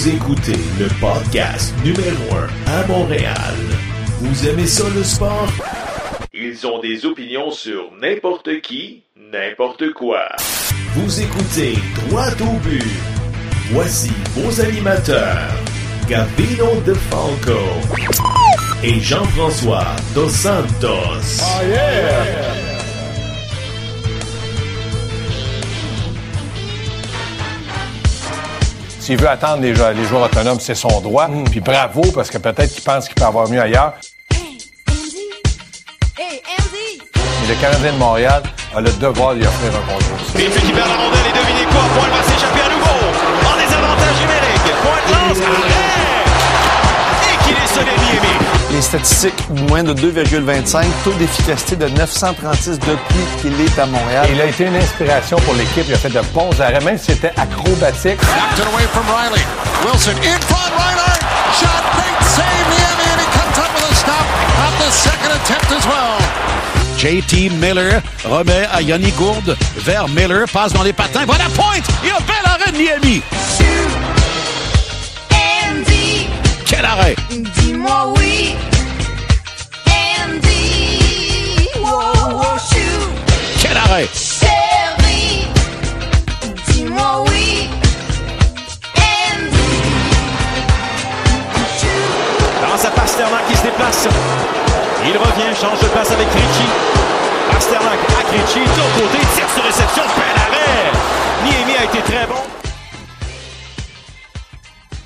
Vous écoutez le podcast numéro 1 à Montréal. Vous aimez ça le sport? Ils ont des opinions sur n'importe qui, n'importe quoi. Vous écoutez Droit au but. Voici vos animateurs, Gabino De Falco et Jean-François Dos Santos. Oh yeah! S'il veut attendre les joueurs, les joueurs autonomes, c'est son droit. Puis bravo, parce que peut-être qu'il pense qu'il peut avoir mieux ailleurs. Hey, Andy! Hey, Andy! Mais le Canadien de Montréal a le devoir d'y offrir un bonjour. Griffith qui perd la rondelle et devinez quoi? Pointe va s'échapper à nouveau. En désavantage numérique. Pointe lance. Arrêt! Et qu'il est sonné. Les statistiques, moins de 2,25, taux d'efficacité de 936 depuis qu'il est à Montréal. Il a été une inspiration pour l'équipe. Il a fait de bons arrêts, même si c'était acrobatique. Knocked it away from Riley. Wilson in front, Reinhardt. Shot, great save, Miami, and he comes up with a stop on the second attempt as well. JT Miller remet à Yannick Gourde vers Miller, passe dans les patins, va à la pointe et un bel arrêt de Miami. Quel arrêt! Dis-moi oui! Andy! Wow, wow, shoot! Quel arrêt! Chérie! Dis-moi oui! Andy! Dans sa Pasternak qui se déplace. Il revient, change de place avec Ricci. Pasternak à Ricci. De l'autre côté, tire sur réception. Bel arrêt. Miami a été très bon.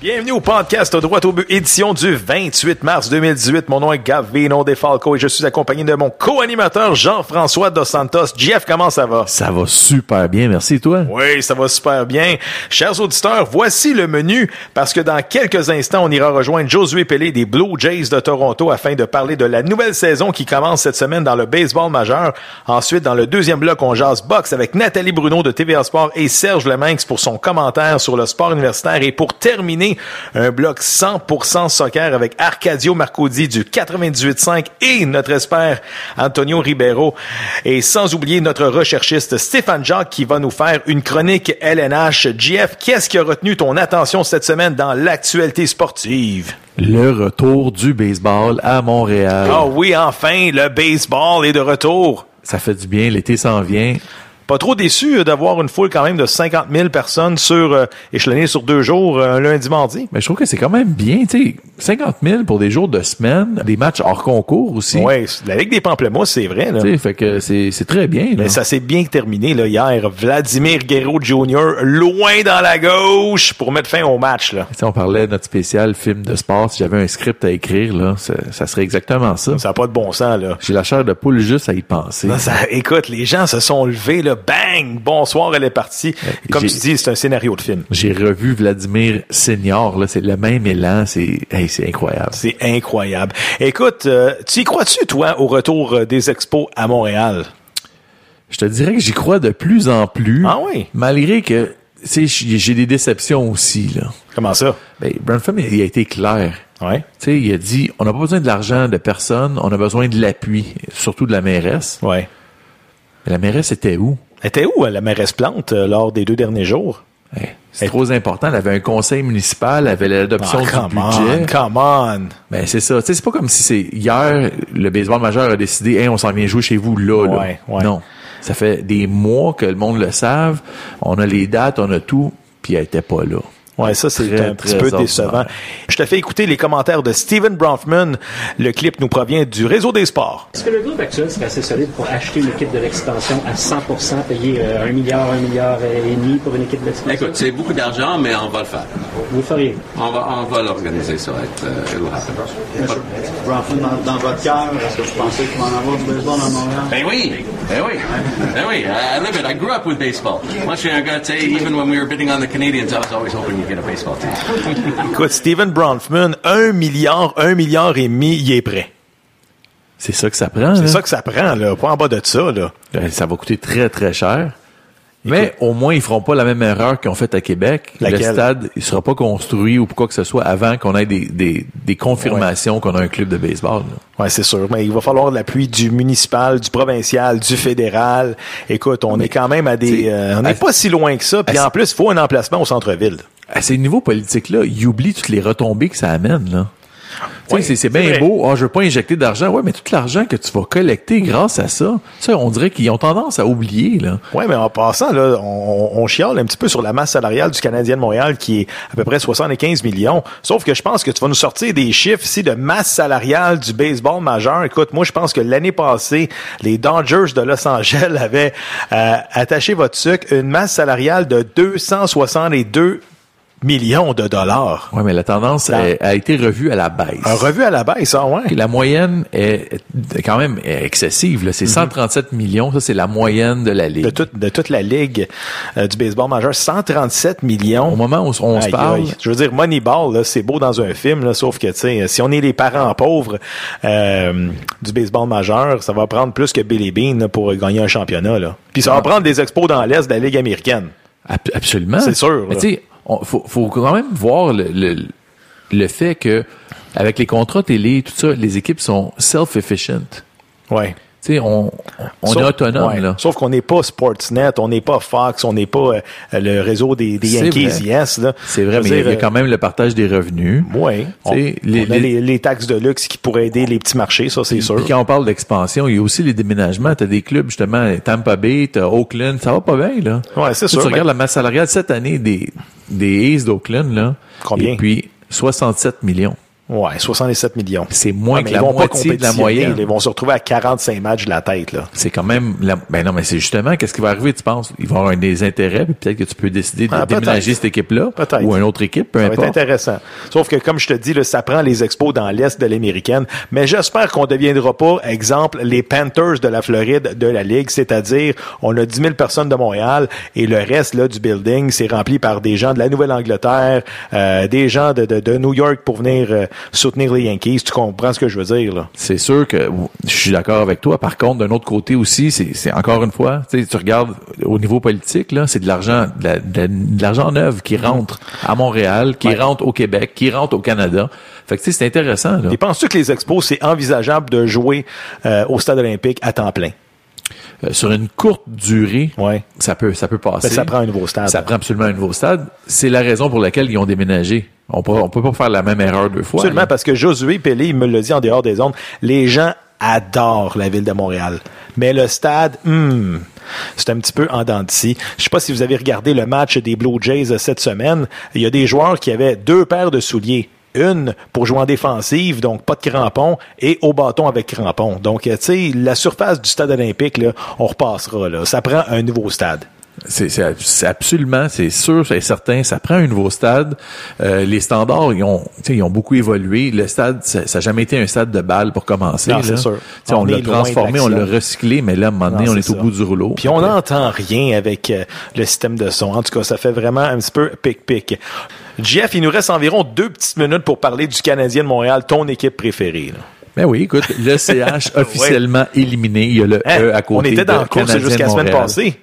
Bienvenue au podcast au droit au but, édition du 28 mars 2018. Mon nom est Gavino Defalco et je suis accompagné de mon co-animateur Jean-François Dos Santos. Jeff, comment ça va? Ça va super bien, merci toi? Oui, ça va super bien. Chers auditeurs, voici le menu parce que dans quelques instants, on ira rejoindre Josué Pelé des Blue Jays de Toronto afin de parler de la nouvelle saison qui commence cette semaine dans le baseball majeur. Ensuite, dans le deuxième bloc, on jase boxe avec Nathalie Bruno de TVA Sport et Serge Leminx pour son commentaire sur le sport universitaire. Et pour terminer, un bloc 100% soccer avec Arcadio Marcodi du 98.5 et notre expert Antonio Ribeiro. Et sans oublier notre recherchiste Stéphane Jacques qui va nous faire une chronique LNH. JF, qu'est-ce qui a retenu ton attention cette semaine dans l'actualité sportive? Le retour du baseball à Montréal. Ah oui, enfin, le baseball est de retour. Ça fait du bien, l'été s'en vient. Pas trop déçu euh, d'avoir une foule quand même de 50 000 personnes sur euh, échelonnées sur deux jours, euh, un lundi, mardi. Mais je trouve que c'est quand même bien, tu sais, 50 000 pour des jours de semaine, des matchs hors concours aussi. Ouais, la Ligue des Pamplemousses, c'est vrai. Là. Tu sais, fait que c'est c'est très bien. Là. Mais ça s'est bien terminé là, hier. Vladimir Guerrero Jr. loin dans la gauche pour mettre fin au match. Là. Tu sais, on parlait de notre spécial film de sport. Si j'avais un script à écrire, là, ça, ça serait exactement ça. Ça n'a pas de bon sens. là. J'ai la chair de poule juste à y penser. Non, ça, écoute, les gens se sont levés, là, bang, bonsoir, elle est partie. Comme j'ai- tu dis, c'est un scénario de film. J'ai revu Vladimir Senior, là, c'est le même élan, c'est hey, c'est incroyable. C'est incroyable. Écoute, euh, tu y crois-tu, toi, au retour euh, des expos à Montréal? Je te dirais que j'y crois de plus en plus. Ah oui? Malgré que, tu sais, j'ai des déceptions aussi, là. Comment ça? Ben, Branford, il a été clair. Ouais. Tu sais, il a dit, on n'a pas besoin de l'argent de personne, on a besoin de l'appui, surtout de la mairesse. Ouais. Mais la mairesse était où? Elle était où, euh, la mairesse Plante, euh, lors des deux derniers jours? Hey, c'est trop important. Elle avait un conseil municipal, elle avait l'adoption Ah, du come budget. on, come on. Ben, c'est ça. Tu sais, c'est pas comme si c'est hier, le baseball majeur a décidé, hey, on s'en vient jouer chez vous là, là. Ouais, ouais. Non. Ça fait des mois que le monde le savent. On a les dates, on a tout, puis elle était pas là. Ouais, ça, c'est Très, un petit peu ordinaire. décevant. Je te fais écouter les commentaires de Steven Bronfman. Le clip nous provient du réseau des sports. Est-ce que le groupe actuel serait assez solide pour acheter une équipe de l'expansion à 100 payer euh, un milliard, un milliard et demi pour une équipe de l'expansion? Écoute, c'est beaucoup d'argent, mais on va le faire. Vous le feriez? On va, on va l'organiser, ça va être... euh. Bronfman, dans, dans votre cœur, est-ce que vous pensez qu'il va en avoir du baseball à Montréal? Ben oui, ben oui, ben oui. I, I live it. I grew up with baseball. Moi, je suis un gars, tu sais, even when we were bidding on the Canadians, I was always hoping we'd get a baseball team. Écoute, Steven Bronfman, un milliard, un milliard et demi, il est prêt. C'est ça que ça prend. C'est ça que ça prend, là. Pas en bas de ça, là. Euh, Ça va coûter très, très cher. Mais au moins, ils feront pas la même erreur qu'ils ont faite à Québec. Laquelle? Le stade, il sera pas construit ou quoi que ce soit avant qu'on ait des, des, des confirmations qu'on a un club de baseball. Ouais, c'est sûr. Mais il va falloir l'appui du municipal, du provincial, du fédéral. Écoute, on est quand même à des, euh, on n'est pas si loin que ça. Puis en plus, il faut un emplacement au centre-ville. À ces niveaux politiques-là, ils oublient toutes les retombées que ça amène, là. Ouais, c'est- bien beau. Ah, je veux pas injecter d'argent. Ouais, mais tout l'argent que tu vas collecter grâce à ça, ça, on dirait qu'ils ont tendance à oublier, là. Ouais, mais en passant, là, on, on chiale un petit peu sur la masse salariale du Canadien de Montréal qui est à peu près 75 millions. Sauf que je pense que tu vas nous sortir des chiffres ici de masse salariale du baseball majeur. Écoute, moi, je pense que l'année passée, les Dodgers de Los Angeles avaient euh, attaché votre sucre une masse salariale de 262 millions de dollars. Ouais, mais la tendance Dans- a, a été revue à la baisse. Un revu à la baisse, ça, ouais. La moyenne est est quand même excessive. là. C'est 137 millions. Ça, c'est la moyenne de la De, Ligue. toute- de toute la ligue euh, du baseball majeur, 137 millions. Au moment où on se parle, aïe. Je veux dire, Moneyball, là, c'est beau dans un film, là, sauf que, tu sais, si on est les parents pauvres euh, du baseball majeur, ça va prendre plus que Billy Bean là, pour gagner un championnat. Là. Puis ça va prendre des expos dans l'Est de la Ligue américaine. Ab- absolument. C'est sûr, Mais tu sais, on- faut, faut quand même voir le, le, le fait que avec les contrats télé, tout ça, les équipes sont self-efficient. Ouais. Tu sais, on, on Sauf- est autonome, ouais. là. Sauf qu'on n'est pas Sportsnet, on n'est pas Fox, on n'est pas euh, le réseau des, des Yankees vrai. Yes. C'est vrai, mais il y a- dire, il y a quand même le partage des revenus. Oui. On, Tu les- a les- taxes de luxe qui pourraient aider les petits marchés, ça c'est sûr. Puis quand on parle d'expansion, il y a aussi les déménagements. T'as des clubs, justement, Tampa Bay, t'as Oakland, ça va pas bien, là. Ouais, c'est Tu sûr, Tu mais- regardes la masse salariale cette année des, des A's d'Oakland, là. Combien? Et puis, 67 millions. Ouais, 67 millions. C'est moins Ouais, que la ils vont pas moitié de la moyenne. Ils vont se retrouver à 45 matchs de la tête, là. C'est quand même, la- ben non, mais c'est justement, qu'est-ce qui va arriver, tu penses? Il va y avoir des intérêts, puis peut-être que tu peux décider de Ah, déménager cette équipe-là. Peut-être. Ou une autre équipe, peu Ça va être importe. intéressant. Sauf que, comme je te dis, là, ça prend les expos dans l'Est de l'américaine. Mais j'espère qu'on ne deviendra pas, exemple, les Panthers de la Floride de la Ligue, c'est-à-dire, on a 10 000 personnes de Montréal et le reste là, du building, c'est rempli par des gens de la Nouvelle-Angleterre, euh, des gens de, de, de New York pour venir euh, soutenir les Yankees. Tu comprends ce que je veux dire, là? C'est sûr que je suis d'accord avec toi. Par contre, d'un autre côté aussi, c'est encore une fois, tu regardes au niveau politique, là, c'est de l'argent, de la- de la- de l'argent neuf qui rentre à Montréal, qui Ouais. rentre au Québec, qui rentre au Canada. Fait que tu sais, c'est intéressant. Là. Et penses-tu que les expos, c'est envisageable de jouer euh, au stade olympique à temps plein? Euh, sur une courte durée, Ouais. ça peut, ça peut passer. Ben, ça prend un nouveau stade. Ça prend absolument un nouveau stade. C'est la raison pour laquelle ils ont déménagé. On peut, on peut pas faire la même erreur deux fois. Absolument, là. parce que Josué Pelé, il me l'a dit en dehors des ondes, les gens adorent la ville de Montréal. Mais le stade, hmm, c'est un petit peu en dents de scie. Je sais pas si vous avez regardé le match des Blue Jays cette semaine. Il y a des joueurs qui avaient deux paires de souliers. Une pour jouer en défensive, donc pas de crampons, et au bâton avec crampons. Donc, tu sais, la surface du stade olympique, là, on repassera. Là. Ça prend un nouveau stade. C'est, absolument, c'est sûr, c'est certain. Ça prend un nouveau stade. Euh, les standards, ils ont, ils ont beaucoup évolué. Le stade, ça n'a jamais été un stade de balle pour commencer. Non, là. c'est sûr. On l'a transformé, on l'a recyclé, mais là, à un moment donné, Non, on est au bout du rouleau. Puis on n'entend rien avec euh, le système de son. En tout cas, ça fait vraiment un petit peu pic-pic. Jeff, il nous reste environ deux petites minutes pour parler du Canadien de Montréal, ton équipe préférée. là. Ben oui, écoute, le CH officiellement éliminé. Il y a le Hein? E à côté on était dans le course Canadien jusqu'à la semaine passée.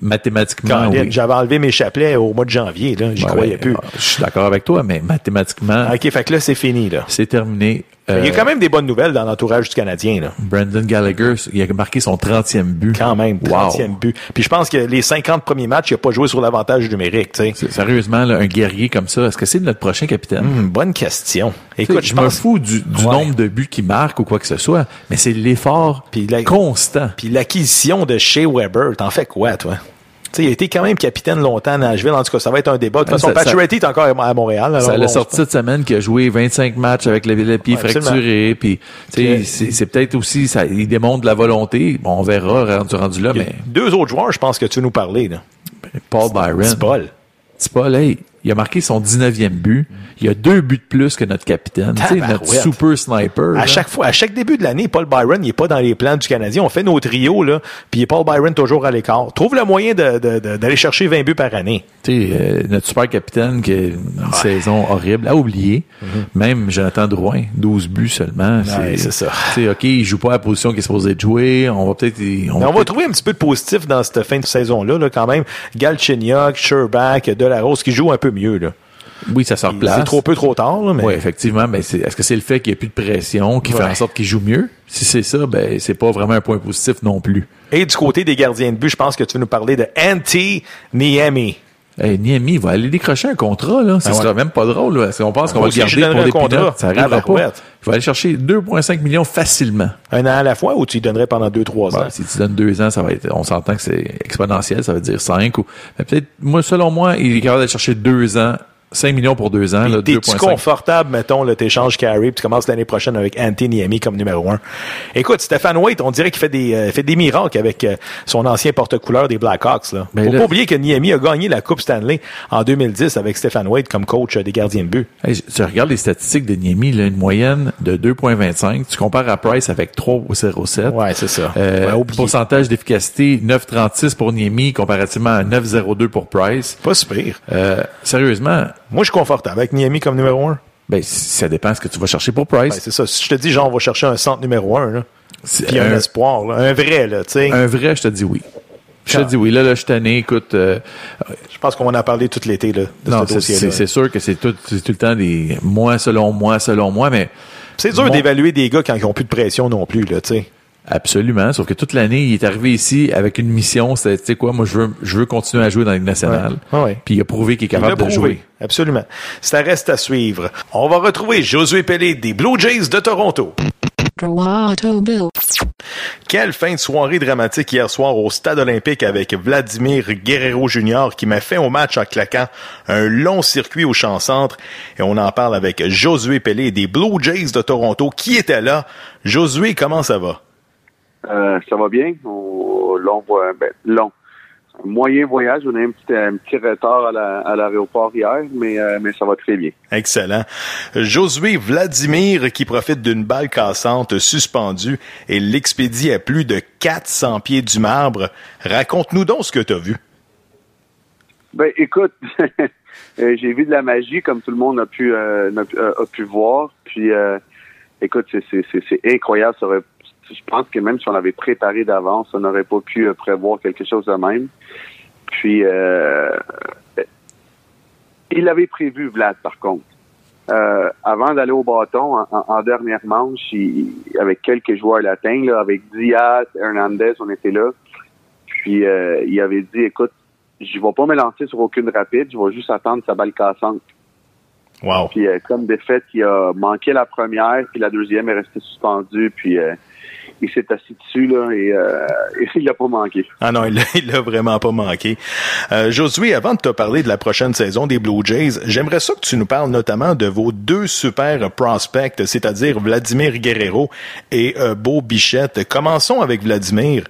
Mathématiquement, oui. J'avais enlevé mes chapelets au mois de janvier. Là. J'y croyais ouais, plus. Je suis d'accord avec toi, mais mathématiquement, OK, fait que là, c'est fini. Là. c'est terminé. Il y a Euh, quand même des bonnes nouvelles dans l'entourage du Canadien. Là. Brandon Gallagher, il a marqué son 30e but. Quand même, Wow. 30e but. Puis je pense que les 50 premiers matchs, il n'a pas joué sur l'avantage numérique. Sérieusement, là, un guerrier comme ça, est-ce que c'est notre prochain capitaine? Hum, bonne question. Écoute, je me pense- fous du, du Ouais. nombre de buts qu'il marque ou quoi que ce soit, mais c'est l'effort constant. Puis l'acquisition de Shea Weber, t'en fais quoi, toi? Il a été quand même capitaine longtemps à Nashville. En tout cas, ça va être un débat. De toute façon, Pacioretty est encore à Montréal. Ça l'a sorti cette semaine qui a joué 25 matchs avec le, le pied Ouais, fracturé. Puis, c'est peut-être aussi, ça, il démontre de la volonté. Bon, on verra rendu, rendu là, mais Deux autres joueurs, je pense que tu veux nous parler. Là. Paul Byron. Paul. Pas hey, il a marqué son 19e but. Il a deux buts de plus que notre capitaine. Tu sais, notre super sniper. À là. chaque fois, à chaque début de l'année, Paul Byron, il est pas dans les plans du Canadien. On fait nos trios, là, puis Paul Byron toujours à l'écart. Trouve le moyen de- de- de- d'aller chercher 20 buts par année. Tu sais, euh, notre super capitaine qui a une saison horrible, à oublier. Même Jonathan Drouin, 12 buts seulement. C'est ça. Tu sais, OK, il joue pas à la position qu'il est supposé de jouer. On va peut-être... Mais on va trouver un petit peu de positif dans cette fin de saison-là, là, quand même. Galchenyuk, Sherbach, Delarose qui jouent un peu mieux. Là. Oui, ça se replace. C'est trop peu trop tard, là, mais Oui, effectivement, mais est-ce que c'est le fait qu'il n'y a plus de pression qui fait en sorte qu'il joue mieux? Si c'est ça, ben, c'est pas vraiment un point positif non plus. Et du côté des gardiens de but, je pense que tu veux nous parler de Antti Niemi. Hey, Niami va aller décrocher un contrat, là. Ça Ah ouais. sera même pas drôle, là. Si on pense qu'on va le garder pour des contrat. ça arrivera pas. Il va aller chercher 2,5 millions facilement. Un an à la fois ou tu y donnerais pendant deux, trois ans? Ouais, si tu donnes deux ans, ça va être, on s'entend que c'est exponentiel, ça veut dire 5 ou, mais peut-être, moi, selon moi, il est capable d'aller chercher deux ans, 5 millions pour deux ans, là, T'es-tu 2,5. confortable, mettons, le t'échanges carry, puis tu commences l'année prochaine avec Anthony Niami comme numéro un? Écoute, Stéphane Waite, on dirait qu'il fait des, euh, fait des miracles avec euh, son ancien porte-couleur des Blackhawks. Là. Mais Faut là- pas oublier que Niami a gagné la Coupe Stanley en 2010 avec Stéphane Waite comme coach euh, des gardiens de but. Hey, tu regardes les statistiques de Niemi, là, une moyenne de 2,25. Tu compares à Price avec 3,07. Ouais, c'est ça. Euh, Ouais, pourcentage d'efficacité 9,36 pour Niemi comparativement à 9,02 pour Price. Pas super. Euh, sérieusement, Moi, je suis confortable avec Niami comme numéro un. ben, ça dépend ce que tu vas chercher pour Price. Ben, c'est ça. Si je te dis, genre, on va chercher un centre numéro un, là, puis un, un- espoir, là, un vrai, là, tu sais. Un vrai, je te dis oui. Je te dis oui. Là, là, je tanné. Écoute, euh, Je pense qu'on en a parlé tout l'été, là, de non, ce c'est- dossier-là. c'est sûr que c'est tout, le temps des moi selon moi, selon moi, mais C'est dur Mon- d'évaluer des gars quand ils ont plus de pression non plus, là, tu sais. Absolument. Sauf que toute l'année, il est arrivé ici avec une mission. C'est, tu sais quoi, moi, je veux, je veux continuer à jouer dans la Ligue nationale. Ouais. Ouais. Puis il a prouvé qu'il est capable de prouvé. jouer. Absolument. Ça reste à suivre. On va retrouver Josué Pelé des Blue Jays de Toronto. Quelle fin de soirée dramatique hier soir au Stade olympique avec Vladimir Guerrero Jr. qui m'a fait au match en claquant un long circuit au champ centre. Et on en parle avec Josué Pelé des Blue Jays de Toronto qui était là. Josué, comment ça va? Euh, ça va bien? On, long, ben, long. Moyen voyage. On a eu un petit, un petit retard à la- à l'aéroport hier, mais, euh, mais ça va très bien. Excellent. Josué Vladimir qui profite d'une balle cassante suspendue et l'expédie à plus de 400 pieds du marbre. Raconte-nous donc ce que tu as vu. Ben, écoute, euh, j'ai vu de la magie comme tout le monde a pu, euh, a pu voir. Puis, euh, écoute, c'est incroyable. Ça aurait- je pense que même si on avait préparé d'avance, on n'aurait pas pu euh, prévoir quelque chose de même. Puis, euh, il avait prévu, Vlad, par contre. Euh, avant d'aller au bâton, en, dernière manche, il- avec quelques joueurs latins, là, avec Diaz, Hernandez, on était là. Puis euh, il avait dit, écoute, je vais pas me lancer sur aucune rapide, je vais juste attendre sa balle cassante. Wow. Puis euh, comme de fait, il a manqué la première, puis la deuxième est restée suspendue, puis euh, il s'est assis dessus là et, euh, et il l'a pas manqué. Ah non, il l'a- vraiment pas manqué. Euh, Josué, avant de te parler de la prochaine saison des Blue Jays, j'aimerais ça que tu nous parles notamment de vos deux super prospects, c'est-à-dire Vladimir Guerrero et euh, Beau Bichette. Commençons avec Vladimir.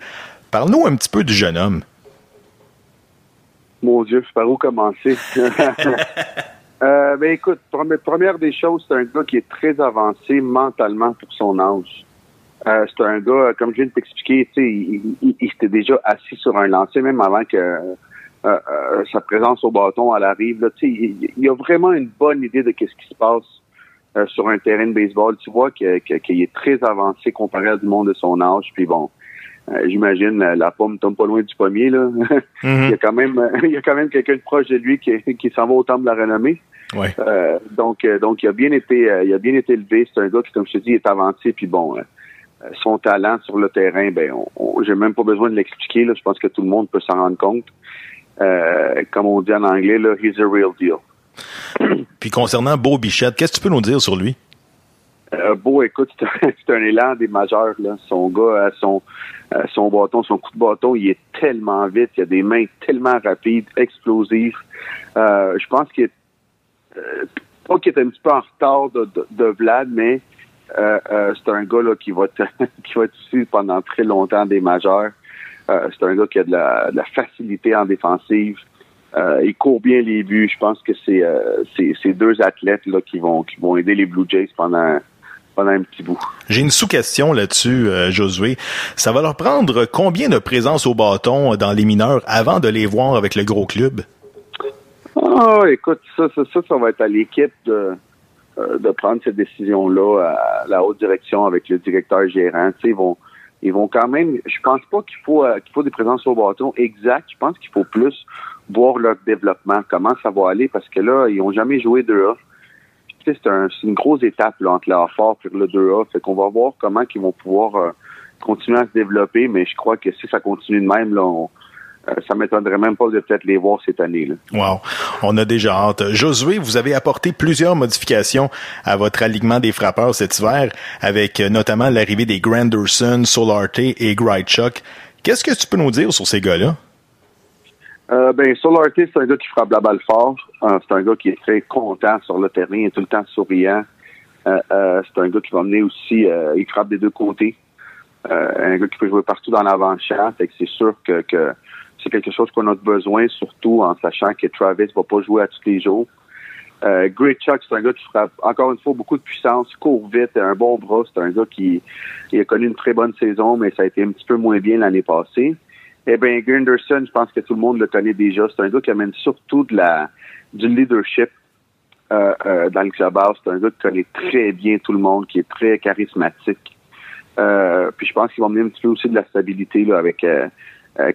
Parle-nous un petit peu du jeune homme. Mon Dieu, par où commencer? euh, ben écoute, première des choses, c'est un gars qui est très avancé mentalement pour son âge. Euh, c'est un gars, comme je viens de t'expliquer, tu sais, il, il- il s'était déjà assis sur un lancer, même avant que euh, euh, sa présence au bâton elle arrive. Là, tu sais, il, il a vraiment une bonne idée de qu'est-ce qui se passe euh, sur un terrain de baseball. Tu vois que- que- qu'il est très avancé comparé à du monde de son âge. Puis bon, euh, j'imagine la, la pomme tombe pas loin du pommier là. il y a quand même, il y a quand même quelqu'un de proche de lui qui, qui s'en va au temple de la renommée. Ouais. Euh, donc, euh, donc il a bien été, euh, il a bien été élevé. C'est un gars qui, comme je te dis, est avancé. Puis bon, euh, euh, son talent sur le terrain, ben, on, on- j'ai même pas besoin de l'expliquer. Là, je pense que tout le monde peut s'en rendre compte. Euh, comme on dit en anglais, là, he's a real deal. Puis concernant Beau Bichette, qu'est-ce que tu peux nous dire sur lui? Euh, Beau, écoute, c'est un, élan des majeurs. Là. Son gars, euh, son, euh, son bâton, son coup de bâton, il est tellement vite. Il a des mains tellement rapides, explosives. Euh, je pense qu'il est euh, pas qu'il est un petit peu en retard de, de, de Vlad, mais euh, euh, c'est un gars là, qui va être, qui va être ici pendant très longtemps des majeurs. Euh, c'est un gars qui a de la, de la facilité en défensive. Il court bien les buts. Je pense que c'est c'est deux athlètes là, qui vont qui vont aider les Blue Jays pendant pendant un petit bout. J'ai une sous-question là-dessus, euh, Josué. Ça va leur prendre combien de présence au bâton dans les mineurs avant de les voir avec le gros club? Ah, écoute, ça, ça, ça, ça va être à l'équipe de, de prendre cette décision-là à la haute direction avec le directeur gérant. Ils vont, ils vont quand même. Je pense pas qu'il faut euh, qu'il faut des présences au bâton exact. Je pense qu'il faut plus voir leur développement, comment ça va aller, parce que là, ils ont jamais joué 2A. Puis, tu sais, C'est un, c'est une grosse étape là, entre le A-Fort et le 2A. Fait qu'on va voir comment ils vont pouvoir euh, continuer à se développer, mais je crois que si ça continue de même, là, on, euh, ça m'étonnerait même pas de peut-être les voir cette année. Là. Wow. On a déjà hâte. Josué, vous avez apporté plusieurs modifications à votre alignement des frappeurs cet hiver, avec euh, notamment l'arrivée des Granderson, Solarte et Gridechuck. Qu'est-ce que tu peux nous dire sur ces gars-là? Euh, ben, Solarte, c'est un gars qui frappe la balle fort. Euh, c'est un gars qui est très content sur le terrain, il est tout le temps souriant. Euh, c'est un gars qui va mener aussi, il frappe des deux côtés. un gars qui peut jouer partout dans l'avant-champ. C'est sûr que, que c'est quelque chose qu'on a besoin, surtout en sachant que Travis va pas jouer à tous les jours. Euh, Great Chuck, c'est un gars qui frappe encore une fois beaucoup de puissance, court vite, un bon bras. C'est un gars qui a connu une très bonne saison, mais ça a été un petit peu moins bien l'année passée. Eh bien, Gunderson, je pense que tout le monde le connaît déjà. C'est un gars qui amène surtout de la du leadership euh, euh, dans le clubhouse. C'est un gars qui connaît très bien tout le monde, qui est très charismatique. Euh, puis je pense qu'il va amener un petit peu aussi de la stabilité là, avec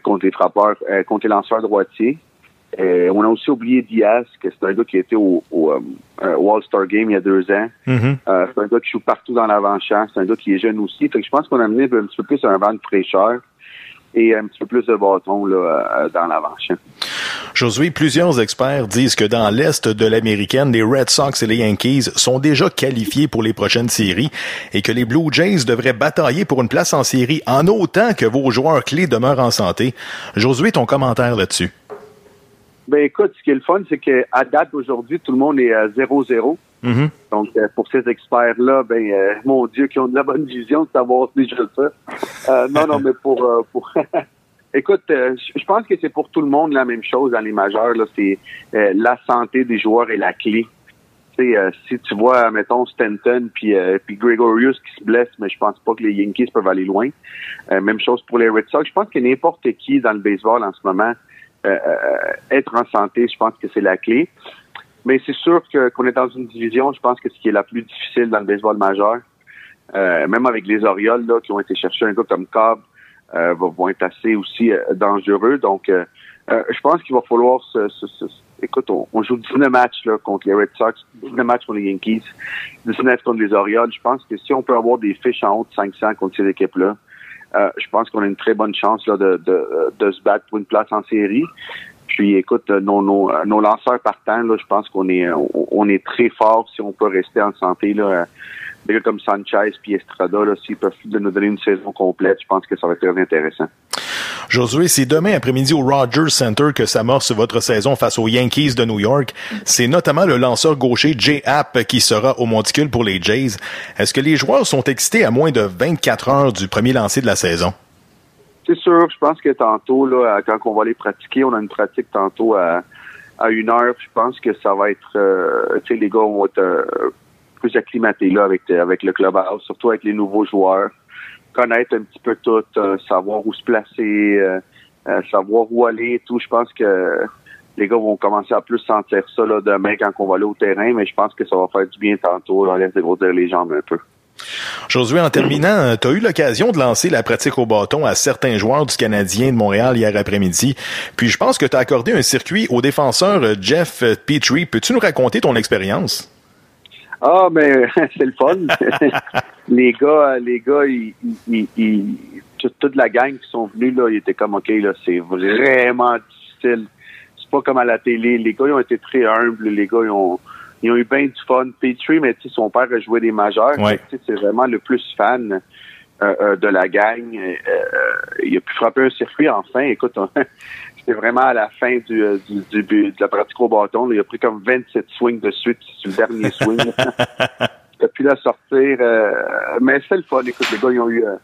contre les frappeurs, euh, contre les lanceurs droitiers. Euh, on a aussi oublié Diaz, que c'est un gars qui était au, au, euh, au All-Star Game il y a deux ans. Mm-hmm. Euh, c'est un gars qui joue partout dans l'avant-champ. C'est un gars qui est jeune aussi. Fait que je pense qu'on a amené un petit peu plus un vent de fraîcheur et un petit peu plus de bâton là, euh, dans l'avant-champ. Josué, plusieurs experts disent que dans l'Est de l'Américaine, les Red Sox et les Yankees sont déjà qualifiés pour les prochaines séries et que les Blue Jays devraient batailler pour une place en série en autant que vos joueurs clés demeurent en santé. Josué, ton commentaire là-dessus? Ben écoute, ce qui est le fun, c'est qu'à date d'aujourd'hui, tout le monde est à 0-0. Mm-hmm. Donc, euh, pour ces experts-là, ben, euh, mon Dieu, qui ont de la bonne vision de savoir déjà ça. Euh, non, non, mais pour... pour Écoute, euh, je pense que c'est pour tout le monde la même chose dans les majeurs. C'est euh, la santé des joueurs est la clé. Euh, si tu vois, mettons, Stanton puis euh, puis Gregorius qui se blesse, mais je pense pas que les Yankees peuvent aller loin. Euh, même chose pour les Red Sox. Je pense que n'importe qui dans le baseball en ce moment, euh, euh, être en santé, je pense que c'est la clé. Mais c'est sûr qu'on est dans une division, je pense que ce qui est la plus difficile dans le baseball majeur, euh, même avec les Orioles là, qui ont été chercher un gars comme Cobb, euh, vont être assez aussi euh, dangereux. Donc, euh, euh, je pense qu'il va falloir se, se- se- écoute, on, on joue 19 matchs là, contre les Red Sox, 19 matchs contre les Yankees, 19 contre les Orioles. Je pense que si on peut avoir des fiches en haut de 500 contre ces équipes-là, euh, je pense qu'on a une très bonne chance là, de, de, de se battre pour une place en série. Puis écoute, euh, nos, nos, nos lanceurs partants, là, je pense qu'on est on, on est très fort si on peut rester en santé. Là. Des gars comme Sanchez puis Estrada, s'ils peuvent nous donner une saison complète, je pense que ça va être très intéressant. Josué, c'est demain après-midi au Rogers Center que s'amorce votre saison face aux Yankees de New York. C'est notamment le lanceur gaucher Jay App qui sera au monticule pour les Jays. Est-ce que les joueurs sont excités à moins de 24 heures du premier lancer de la saison? C'est sûr, je pense que tantôt, là, quand on va aller pratiquer, on a une pratique tantôt à, à une heure. Je pense que ça va être, euh, tu sais, les gars vont être euh, plus acclimatés là avec, avec le clubhouse, surtout avec les nouveaux joueurs. Connaître un petit peu tout, euh, savoir où se placer, euh, euh, savoir où aller et tout. Je pense que les gars vont commencer à plus sentir ça là, demain quand on va aller au terrain, mais je pense que ça va faire du bien tantôt. Là, laisse dégrossir les jambes un peu. Josué, en terminant, tu as eu l'occasion de lancer la pratique au bâton à certains joueurs du Canadien de Montréal hier après-midi. Puis je pense que tu as accordé un circuit au défenseur euh, Jeff Petrie. Peux-tu nous raconter ton expérience? Ah, mais c'est le fun. les gars, les gars, ils, ils, ils- toute, toute la gang qui sont venus, là, ils étaient comme, OK, là, c'est vraiment difficile. C'est pas comme à la télé. Les gars, ils ont été très humbles. Les gars, ils ont, ils ont eu bien du fun. Petrie, mais tu sais, son père a joué des majeurs. Ouais. Tu sais, C'est vraiment le plus fan euh, euh, de la gang. Euh, il a pu frapper un circuit enfin. Écoute, on- c'était vraiment à la fin du, euh, du, du but de la pratique au bâton. là. Il a pris comme 27 swings de suite sur le dernier swing. Pu la sortir. euh, mais c'est le fun. Écoute, les gars, ils ont eu... euh,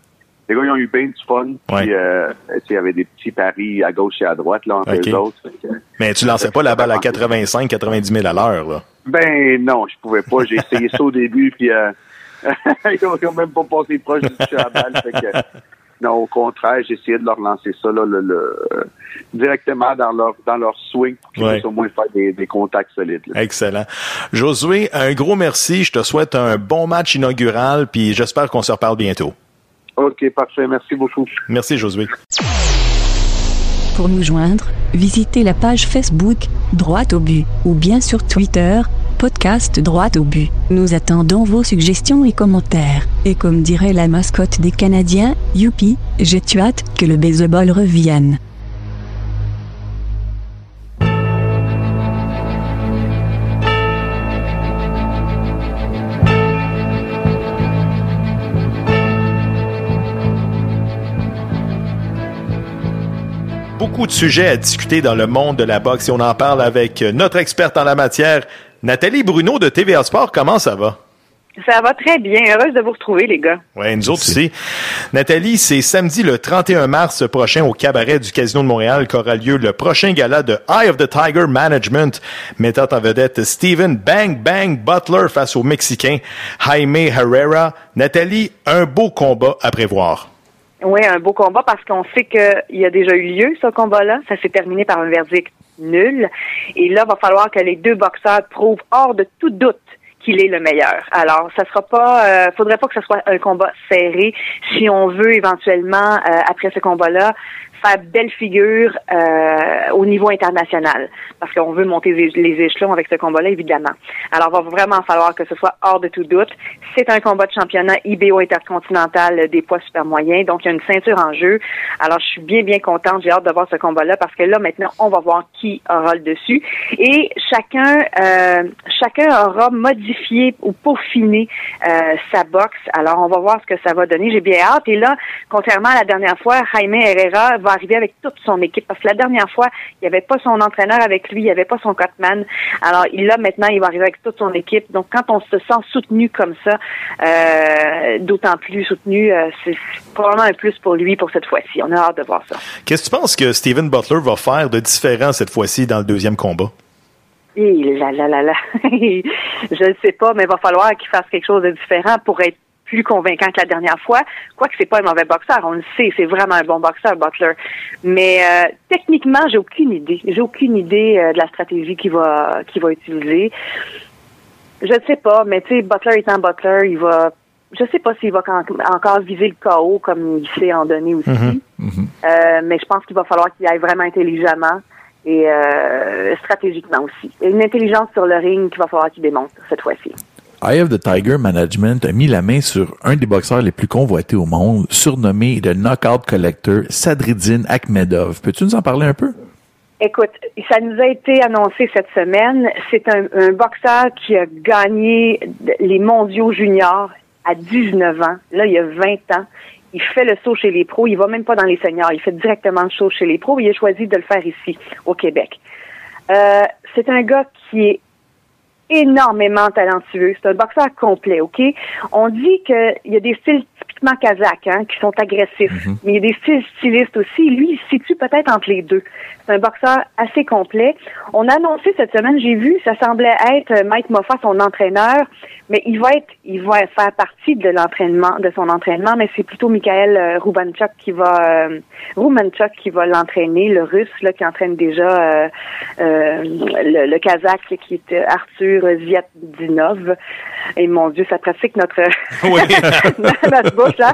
les gars, ils ont eu bien du fun. Euh, il y avait des petits paris à gauche et à droite, là, entre les autres. Que- Mais tu lançais pas la balle à 85, 90 000 à l'heure, là? ben non, je pouvais pas. J'ai essayé ça au début, puis ils ont même pas passé proche du toucher à la balle. Fait que, non, au contraire, j'ai essayé de leur lancer ça là, le, le- directement dans leur dans leur swing pour qu'ils Ouais. puissent au moins faire des, des contacts solides. là. Excellent. Josué, un gros merci. Je te souhaite un bon match inaugural, puis j'espère qu'on se reparle bientôt. OK, parfait. Merci beaucoup. Merci, Josué. Pour nous joindre, visitez la page Facebook Droite au but ou bien sur Twitter podcast Droit au but. Nous attendons vos suggestions et commentaires. Et comme dirait la mascotte des Canadiens, youpi, j'ai tu hâte que le baseball revienne. beaucoup de sujets à discuter dans le monde de la boxe et on en parle avec notre experte en la matière, Nathalie Bruno de TVA Sport. Comment ça va? Ça va très bien. Heureuse de vous retrouver, les gars. Oui, nous autres aussi. Nathalie, c'est samedi le 31 mars prochain au cabaret du Casino de Montréal qu'aura lieu le prochain gala de Eye of the Tiger Management, mettant en vedette Steven Bang Bang Butler face au Mexicain Jaime Herrera. Nathalie, un beau combat à prévoir. Oui, un beau combat parce qu'on sait qu'il y a déjà eu lieu, ce combat-là. Ça s'est terminé par un verdict nul. Et là, il va falloir que les deux boxeurs prouvent hors de tout doute qu'il est le meilleur. Alors, ça sera pas, euh, faudrait pas que ce soit un combat serré si on veut éventuellement euh, après ce combat-là faire belle figure euh, au niveau international, parce qu'on veut monter les échelons avec ce combat-là, évidemment. Alors, il va vraiment falloir que ce soit hors de tout doute. C'est un combat de championnat IBO intercontinental des poids super moyens, donc il y a une ceinture en jeu. Alors, je suis bien, bien contente, j'ai hâte de voir ce combat-là, parce que là, maintenant, on va voir qui aura le dessus. Et chacun, euh, chacun aura modifié ou peaufiné euh, sa boxe. Alors, on va voir ce que ça va donner. J'ai bien hâte. Et là, contrairement à la dernière fois, Jaime Herrera va arriver avec toute son équipe. Parce que la dernière fois, il n'y avait pas son entraîneur avec lui, il n'y avait pas son cutman. Alors, il là, maintenant, il va arriver avec toute son équipe. Donc, quand on se sent soutenu comme ça, euh, d'autant plus soutenu, euh, c'est probablement un plus pour lui pour cette fois-ci. On a hâte de voir ça. Qu'est-ce que tu penses que Steven Butler va faire de différent cette fois-ci dans le deuxième combat? Et là, là, là, là. je ne sais pas, mais il va falloir qu'il fasse quelque chose de différent pour être plus convaincant que la dernière fois. Quoique c'est pas un mauvais boxeur, on le sait, c'est vraiment un bon boxeur, Butler. Mais euh, techniquement, j'ai aucune idée. J'ai aucune idée euh, de la stratégie qu'il va qu'il va utiliser. Je ne sais pas, mais tu sais, Butler étant Butler, il va je sais pas s'il va encore viser le chaos comme il sait en donner aussi. Mm-hmm. Euh, mais je pense qu'il va falloir qu'il aille vraiment intelligemment et stratégiquement aussi. une intelligence sur le ring qu'il va falloir qu'il démontre cette fois-ci. Eye of the Tiger Management a mis la main sur un des boxeurs les plus convoités au monde, surnommé le Knockout Collector, Sadridine Akhmedov. Peux-tu nous en parler un peu? Écoute, ça nous a été annoncé cette semaine. C'est un, boxeur qui a gagné les mondiaux juniors à 19 ans. Là, il y a 20 ans. Il fait le saut chez les pros. Il va même pas dans les seniors. Il fait directement le saut chez les pros. Il a choisi de le faire ici, au Québec. Euh, c'est un gars qui est énormément talentueux. C'est un boxeur complet, OK? On dit qu'il y a des styles typiquement kazakhs hein, qui sont agressifs, Mhm. mais il y a des styles stylistes aussi. Lui, il se situe peut-être entre les deux. C'est un boxeur assez complet. On a annoncé cette semaine, j'ai vu, ça semblait être Mike Moffat, son entraîneur, mais il va être, il va faire partie de l'entraînement, de son entraînement, mais c'est plutôt Michael euh, Rubanchuk qui va, euh, Rubanchuk qui va l'entraîner, le Russe là qui entraîne déjà euh, euh, le, le Kazakh qui est euh, Arthur Ziatdinov. Et mon Dieu, ça pratique notre notre bouche là.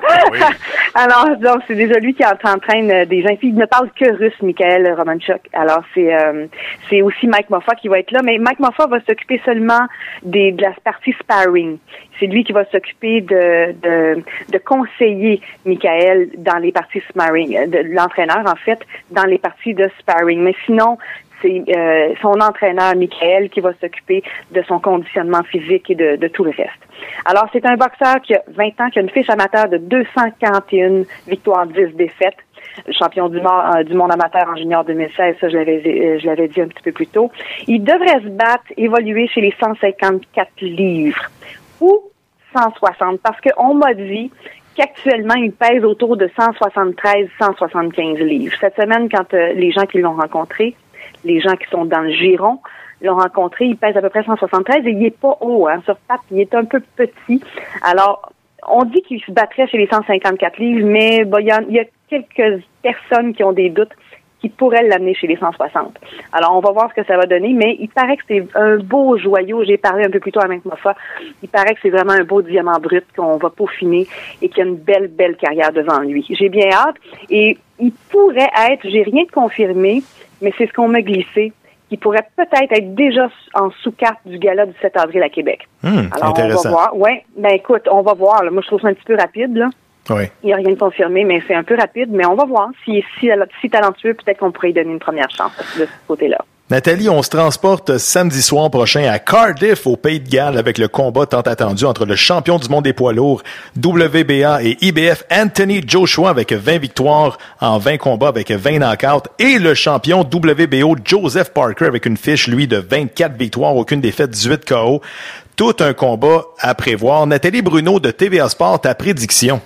Alors donc c'est déjà lui qui entraîne euh, des gens. Il ne parle que russe, Michael Romanchuk. Alors c'est euh, c'est aussi Mike Moffat qui va être là, mais Mike Moffat va s'occuper seulement des de la partie sparring. C'est lui qui va s'occuper de, de de conseiller Michael dans les parties sparring, euh, de l'entraîneur en fait dans les parties de sparring. Mais sinon c'est euh, son entraîneur, Michael, qui va s'occuper de son conditionnement physique et de, de tout le reste. Alors, c'est un boxeur qui a 20 ans, qui a une fiche amateur de 241 victoires, 10 défaites. Champion euh, du monde amateur en junior 2016, ça je l'avais euh, je l'avais dit un petit peu plus tôt. Il devrait se battre, évoluer chez les 154 livres ou 160 parce qu'on m'a dit qu'actuellement il pèse autour de 173-175 livres. Cette semaine, quand euh, les gens qui l'ont rencontré, les gens qui sont dans le giron l'ont rencontré, il pèse à peu près 173 et il est pas haut hein, sur pape, il est un peu petit. Alors, on dit qu'il se battrait chez les 154 livres, mais il y, y a quelques personnes qui ont des doutes qui pourraient l'amener chez les 160. Alors, on va voir ce que ça va donner, mais il paraît que c'est un beau joyau. J'ai parlé un peu plus tôt avec Mofa. Il paraît que c'est vraiment un beau diamant brut qu'on va peaufiner et qu'il a une belle, belle carrière devant lui. J'ai bien hâte. Et il pourrait être, j'ai rien de confirmé, mais c'est ce qu'on m'a glissé, qui pourrait peut-être être déjà en sous-carte du gala du 7 avril à Québec. Hum, Alors, on intéressant. va voir. Ouais, ben écoute, on va voir. là. Moi, je trouve ça un petit peu rapide, là. Oui. Il n'y a rien de confirmé, mais c'est un peu rapide. Mais on va voir. S'il est si, si talentueux, peut-être qu'on pourrait lui donner une première chance de ce côté-là. Nathalie, on se transporte samedi soir prochain à Cardiff, au Pays de Galles, avec le combat tant attendu entre le champion du monde des poids lourds, WBA et IBF Anthony Joshua avec 20 victoires en 20 combats avec 20 knockouts et le champion WBO Joseph Parker avec une fiche, lui, de 24 victoires, aucune défaite, 18 KO. Tout un combat à prévoir. Nathalie Bruno de TVA Sport, ta prédiction?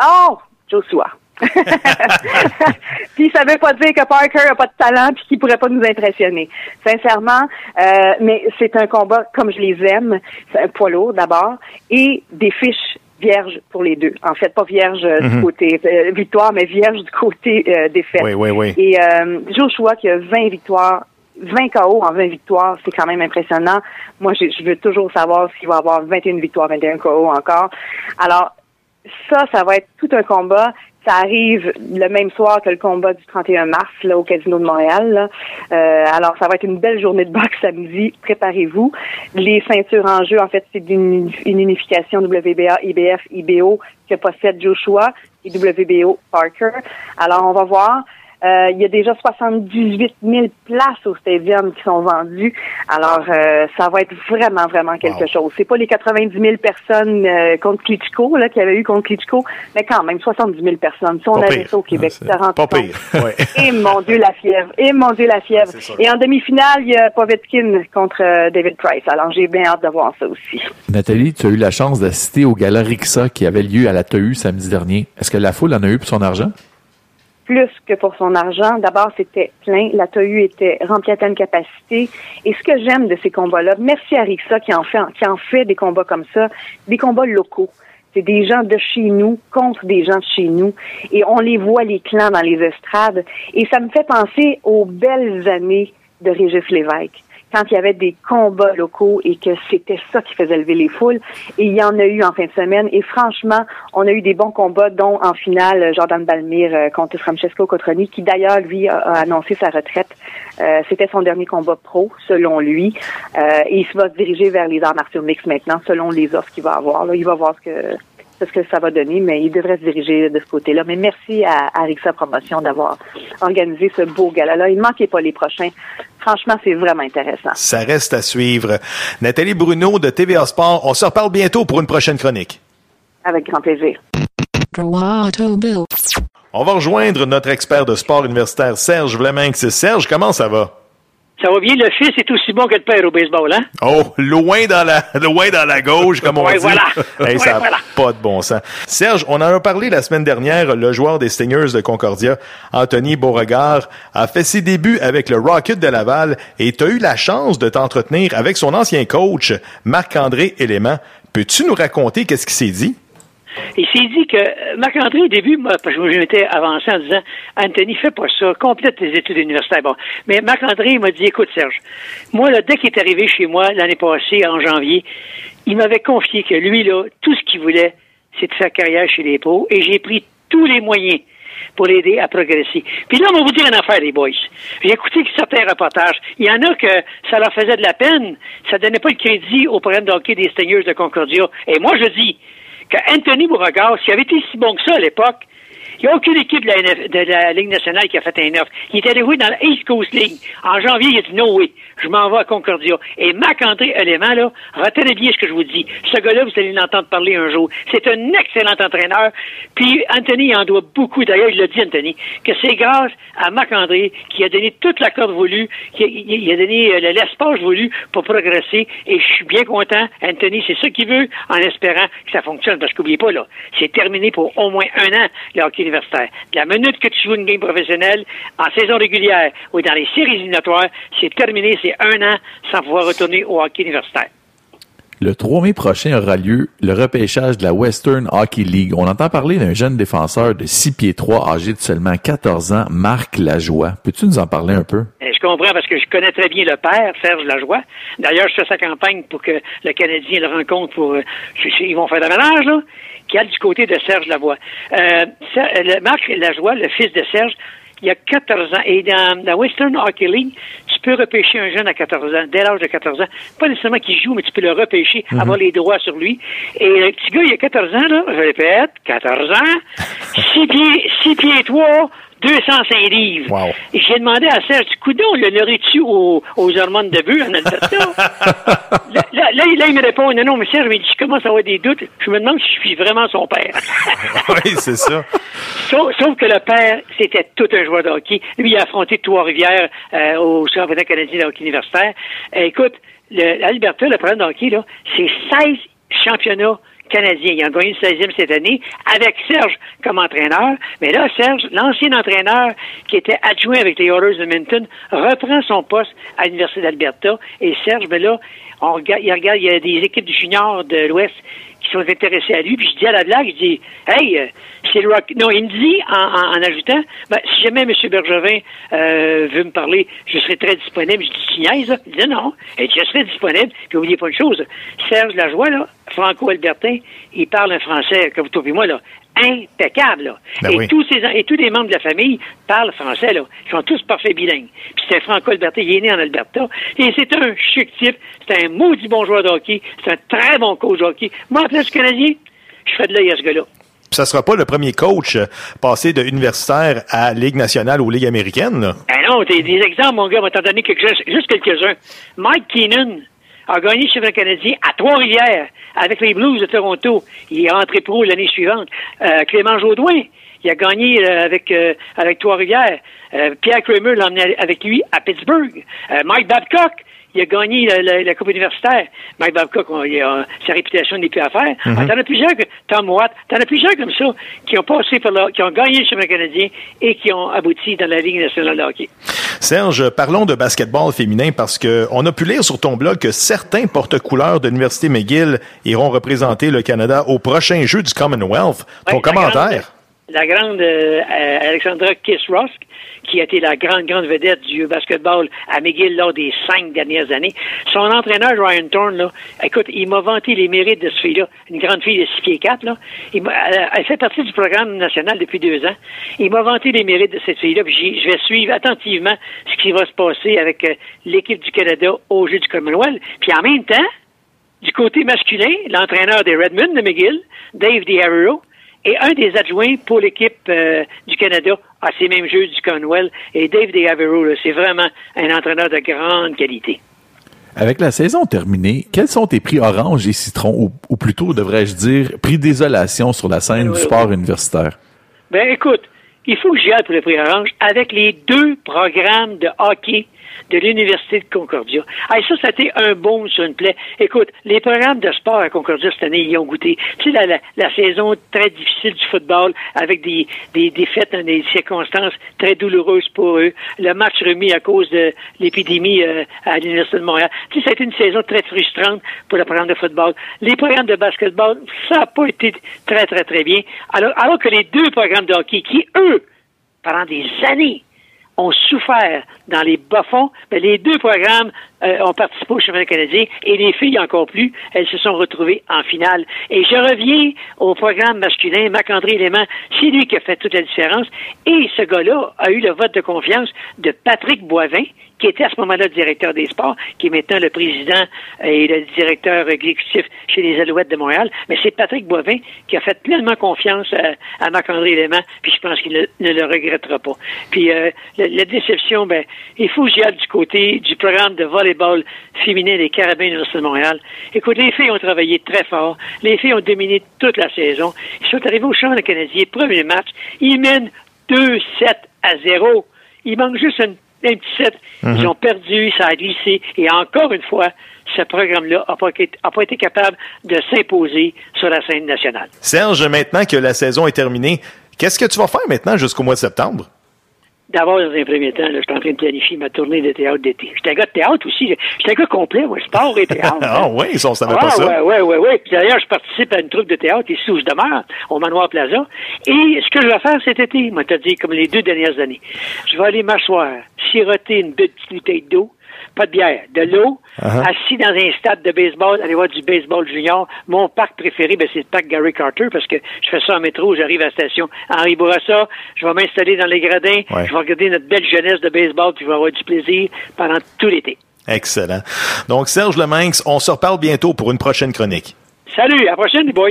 Oh, Joshua. puis ça veut pas dire que Parker a pas de talent puis qu'il pourrait pas nous impressionner. Sincèrement, euh, mais c'est un combat comme je les aime, c'est un poids lourd d'abord et des fiches vierges pour les deux. En fait, pas vierges euh, du Mhm. côté euh, victoire, mais vierges du côté euh, défaite. Oui, oui, oui. Et euh, Joshua qui a 20 victoires 20 KO en 20 victoires, c'est quand même impressionnant. Moi, je, je veux toujours savoir s'il va avoir 21 victoires, 21 KO encore. Alors, ça, ça va être tout un combat. Ça arrive le même soir que le combat du 31 mars là, au Casino de Montréal. là. Euh, alors, ça va être une belle journée de boxe samedi. Préparez-vous. Les ceintures en jeu, en fait, c'est une, une unification WBA, IBF, IBO que possède Joshua et WBO Parker. Alors, on va voir. Euh, il y a déjà 78 000 places au stadium qui sont vendues. Alors, euh, ça va être vraiment, vraiment quelque chose. C'est pas les 90 000 personnes euh, contre Klitschko, là, qu'il y avait eu contre Klitschko, mais quand même, 70 000 personnes. Si on Pas avait pire. ça au Québec, ça rend Pas pire. Ouais. Et mon Dieu, la fièvre. Et mon Dieu, la fièvre. Et en demi-finale, il y a Povetkin contre euh, David Price. Alors, j'ai bien hâte de voir ça aussi. Nathalie, tu as eu la chance d'assister au gala Rixa qui avait lieu à la TEU samedi dernier. Est-ce que la foule en a eu pour son argent? Plus que pour son argent. D'abord, c'était plein. La TOU était remplie à pleine capacité. Et ce que j'aime de ces combats-là, merci à Rixa qui en fait, qui en fait des combats comme ça, des combats locaux. C'est des gens de chez nous contre des gens de chez nous. Et on les voit, les clans, dans les estrades. Et ça me fait penser aux belles années de Régis Lévesque quand il y avait des combats locaux et que c'était ça qui faisait lever les foules. Et il y en a eu en fin de semaine. Et franchement, on a eu des bons combats, dont en finale Jordan Balmire euh, contre Francesco Cotroni, qui d'ailleurs, lui, a, annoncé sa retraite. Euh, c'était son dernier combat pro, selon lui. Euh, et il va se diriger vers les arts martiaux mixtes maintenant, selon les offres qu'il va avoir. Là, il va voir ce que ce que ça va donner, mais il devrait se diriger de ce côté-là. Mais merci à, à Rixa Promotion d'avoir organisé ce beau gala-là. Il ne manquait pas les prochains. Franchement, c'est vraiment intéressant. Ça reste à suivre. Nathalie Bruno de TVA Sport, on se reparle bientôt pour une prochaine chronique. Avec grand plaisir. On va rejoindre notre expert de sport universitaire, Serge Vleminx. Serge, comment ça va? Ça va bien, le fils est aussi bon que le père au baseball, hein? Oh, loin dans la, loin dans la gauche, comme on Ouais, dit. voilà. Hey, ça voilà. pas de bon sens. Serge, on en a parlé la semaine dernière. Le joueur des Stingers de Concordia, Anthony Beauregard, a fait ses débuts avec le Rocket de Laval et tu as eu la chance de t'entretenir avec son ancien coach, Marc-André Élément. Peux-tu nous raconter qu'est-ce qui s'est dit? Il s'est dit que euh, Marc-André, au début, moi, je m'étais avancé en disant Anthony, fais pas ça, complète tes études universitaires. Bon. Mais Marc-André il m'a dit Écoute, Serge, moi, là, dès qu'il est arrivé chez moi l'année passée, en janvier, il m'avait confié que lui, là, tout ce qu'il voulait, c'est de faire carrière chez les pros, et j'ai pris tous les moyens pour l'aider à progresser. Puis là, on va vous dire une affaire, les boys. J'ai écouté certains reportages. Il y en a que ça leur faisait de la peine. Ça donnait pas le crédit au programme de des Stingers de Concordia. Et moi, je dis que Anthony Beauregard, s'il avait été si bon que ça à l'époque, il n'y a aucune équipe de la, Ligue nationale qui a fait un offre. Il est allé jouer dans la East Coast League. En janvier, il a dit no way. Je m'en vais à Concordia. Et Marc-André Élément, là, retenez bien ce que je vous dis. Ce gars-là, vous allez l'entendre parler un jour. C'est un excellent entraîneur. Puis Anthony il en doit beaucoup. D'ailleurs, il l'a dit, Anthony, que c'est grâce à Marc-André qui a donné toute la corde voulue, qui a, donné euh, l'espace voulu pour progresser. Et je suis bien content. Anthony, c'est ça qu'il veut, en espérant que ça fonctionne. Parce qu'oubliez pas, là, c'est terminé pour au moins un an, universitaire. De la minute que tu joues une game professionnelle, en saison régulière ou dans les séries éliminatoires, c'est terminé, c'est un an sans pouvoir retourner au hockey universitaire. Le 3 mai prochain aura lieu le repêchage de la Western Hockey League. On entend parler d'un jeune défenseur de 6 pieds 3 âgé de seulement 14 ans, Marc Lajoie. Peux-tu nous en parler un peu? Euh, Je comprends parce que je connais très bien le père, Serge Lajoie. D'ailleurs, je fais sa campagne pour que le Canadien le rencontre pour... euh, ils vont faire le ménage, là, qui a du côté de Serge Lavoie. Euh, Marc Lajoie, le fils de Serge, il a 14 ans. Et dans la Western Hockey League, tu peux repêcher un jeune à 14 ans, dès l'âge de 14 ans. Pas nécessairement qu'il joue, mais tu peux le repêcher, Mhm. avoir les droits sur lui. Et le petit gars, il a 14 ans, là, je répète, 14 ans, 6 pieds, 6 pieds 3, 205 livres. Wow. Et j'ai demandé à Serge, coudon, le nourris-tu aux, aux hormones de bœuf? En Alberta? là, là, là, il- me répond, non, non, mais Serge, mais je commence à avoir des doutes. Je me demande si je suis vraiment son père. oui, c'est ça. Sauf, sauf que le père, c'était tout un joueur de hockey. Lui, il a affronté Trois-Rivières euh, au championnat canadien de hockey universitaire. Euh, écoute, le- l'Alberta, le programme de hockey, là, c'est 16 championnats canadiens. Il a gagné le 16e cette année avec Serge comme entraîneur. Mais là, Serge, l'ancien entraîneur qui était adjoint avec les Oilers de Minton, reprend son poste à l'Université d'Alberta. Et Serge, ben là, on regarde, il regarde, il y a des équipes du junior de l'Ouest qui sont intéressés à lui. Puis je dis à la blague, je dis, hey, euh, c'est le rock. Non, il me dit en, ajoutant, ben, si jamais M. Bergevin euh, veut me parler, je serai très disponible. Je dis, tu niaises, là? Il dit, non. Et je serai disponible. Puis oubliez pas une chose, Serge Lajoie, là, franco-albertain, il parle un français, comme toi et moi, là, impeccable. Là. Ben et, oui. tous ses, et tous les membres de la famille parlent français. Là. Ils sont tous parfaits bilingues. Puis c'est un franco-albertain, il est né en Alberta. Et c'est un chic type, c'est un maudit bon joueur de hockey, c'est un très bon coach de hockey. Moi, en plus canadien, je fais de l'œil à ce gars-là. Ça sera pas le premier coach euh, passé de universitaire à Ligue nationale ou Ligue américaine. là. Ben non, t'as des exemples, mon gars, on va t'en donner juste quelques-uns. Mike Keenan a gagné le championnat canadien à Trois-Rivières avec les Blues de Toronto. Il est rentré pro l'année suivante. Euh, Clément Jaudoin, il a gagné euh, avec, euh, avec Trois-Rivières. Pierre Kramer l'a emmené avec lui à Pittsburgh. Mike Babcock, il a gagné la, la- la Coupe universitaire. Mike Babcock, on- il a- sa réputation n'est plus à faire. Mhm. Ah, T'en as plusieurs, Tom Watt, t'en as plusieurs comme ça qui ont passé par là, qui ont gagné le championnat canadien et qui ont abouti dans la Ligue nationale de hockey. Serge, parlons de basketball féminin parce que on a pu lire sur ton blog que certains porte-couleurs de l'Université McGill iront représenter le Canada au prochain jeu du Commonwealth. Ton Ouais, commentaire? La grande euh, Alexandra Kiss-Rosk, qui a été la grande, grande vedette du basketball à McGill lors des cinq dernières années. Son entraîneur, Ryan Thorne, là, écoute, il m'a vanté les mérites de ce fille-là, une grande fille de 6 pieds 4, là. Elle, fait partie du programme national depuis deux ans. Il m'a vanté les mérites de cette fille-là, je vais suivre attentivement ce qui va se passer avec euh, l'équipe du Canada au jeu du Commonwealth. Puis en même temps, du côté masculin, l'entraîneur des Redmond de McGill, Dave DiArio, et un des adjoints pour l'équipe euh, du Canada à ces mêmes Jeux du Commonwealth. Et Dave là, c'est vraiment un entraîneur de grande qualité. Avec la saison terminée, quels sont tes prix orange et citron, ou, ou plutôt, devrais-je dire, prix désolation sur la scène Oui, du oui, sport universitaire? Ben écoute, il faut que j'y aille pour le prix Orange avec les deux programmes de hockey de l'Université de Concordia. Ah, ça, ça a été un baume sur une plaie. Écoute, les programmes de sport à Concordia cette année, ils ont goûté. Tu sais, la, saison très difficile du football avec des, des défaites dans des circonstances très douloureuses pour eux. Le match remis à cause de l'épidémie euh, à l'Université de Montréal. Tu sais, ça a été une saison très frustrante pour le programme de football. Les programmes de basketball, ça n'a pas été très, très, très bien. Alors, alors que les deux programmes de hockey qui, eux, pendant des années, ont souffert dans les bas-fonds, mais les deux programmes euh, ont participé au championnat canadien et les filles encore plus, elles se sont retrouvées en finale. Et je reviens au programme masculin, Marc-André Léman, c'est lui qui a fait toute la différence. Et ce gars-là a eu le vote de confiance de Patrick Boivin, qui était à ce moment-là directeur des sports, qui est maintenant le président et le directeur exécutif chez les Alouettes de Montréal. Mais c'est Patrick Boivin qui a fait pleinement confiance à, à Marc-André Léman, puis je pense qu'il ne, le regrettera pas. Puis euh, la, déception, ben, il faut que j'y du côté du programme de volleyball féminin des Carabins de l'Université de Montréal. Écoute, les filles ont travaillé très fort. Les filles ont dominé toute la saison. Ils sont arrivés au championnat canadien, premier match. Ils mènent 2-7 à 0. Il manque juste une un petit set. Mhm. Ils ont perdu, ça a glissé. Et encore une fois, ce programme-là n'a pas été capable de s'imposer sur la scène nationale. Serge, maintenant que la saison est terminée, qu'est-ce que tu vas faire maintenant jusqu'au mois de septembre? D'abord, dans un premier temps, là, je suis en train de planifier ma tournée de théâtre d'été. J'étais un gars de théâtre aussi. J'étais un gars complet, moi, sport et théâtre. ah oui, ça, on savait ah, pas ça. Ouais, ouais, ouais, ouais. D'ailleurs, je participe à une troupe de théâtre ici où je demeure, au Manoir Plaza. Et ce que je vais faire cet été, moi, t'as dit, comme les deux dernières années, je vais aller m'asseoir, siroter une petite bouteille d'eau, pas de bière, de l'eau, Uh-huh. assis dans un stade de baseball, aller voir du baseball junior. Mon parc préféré, ben, c'est le parc Gary Carter parce que je fais ça en métro, j'arrive à la station Henri Bourassa, je vais m'installer dans les gradins, Ouais. je vais regarder notre belle jeunesse de baseball, puis je vais avoir du plaisir pendant tout l'été. Excellent. Donc, Serge Leminx, on se reparle bientôt pour une prochaine chronique. Salut, à la prochaine, les boys!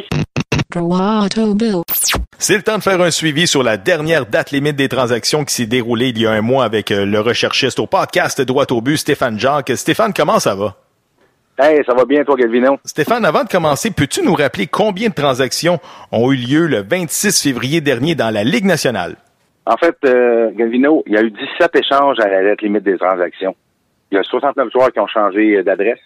C'est le temps de faire un suivi sur la dernière date limite des transactions qui s'est déroulée il y a un mois avec euh, le recherchiste au podcast Droit au but, Stéphane Jacques. Stéphane, comment ça va? Hey, ça va bien, toi, Galvino? Stéphane, avant de commencer, peux-tu nous rappeler combien de transactions ont eu lieu le 26 février dernier dans la Ligue nationale? En fait, euh, Galvino, il y a eu 17 échanges à la date limite des transactions. Il y a 69 joueurs qui ont changé d'adresse,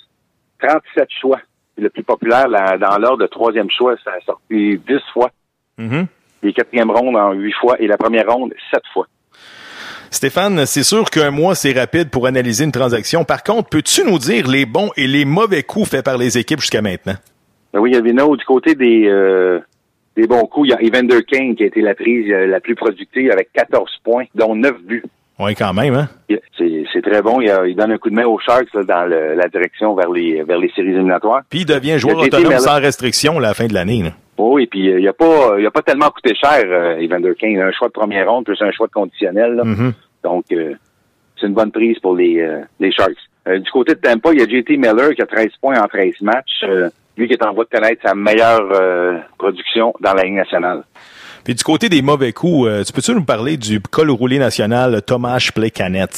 37 choix. Le plus populaire, là, dans l'ordre de troisième choix, ça a sorti 10 fois. Mm-hmm. Les quatrièmes rondes en 8 fois et la première ronde 7 fois. Stéphane, c'est sûr qu'un mois, c'est rapide pour analyser une transaction. Par contre, peux-tu nous dire les bons et les mauvais coups faits par les équipes jusqu'à maintenant? Ben oui, Galvino, du côté des, euh, des bons coups, il y a Evander King qui a été la prise euh, la plus productive avec 14 points, dont 9 buts. Oui, quand même, hein? C'est très bon. Il, a, il, donne un coup de main aux Sharks là, dans le, la direction vers les vers les séries éliminatoires. Puis il devient joueur autonome sans restriction à la fin de l'année. Oui, et puis il a pas il a pas tellement coûté cher, euh, Evander King. Il a un choix de première ronde plus un choix de conditionnel. Là. Mm -hmm. Donc euh, c'est une bonne prise pour les, euh, les Sharks. du côté de Tampa, il y a JT Miller qui a 13 points en 13 matchs. lui qui est en voie de connaître sa meilleure production dans la Ligue nationale. Puis du côté des mauvais coups, euh, tu peux-tu nous parler du col roulé national Tomasz Plekanec?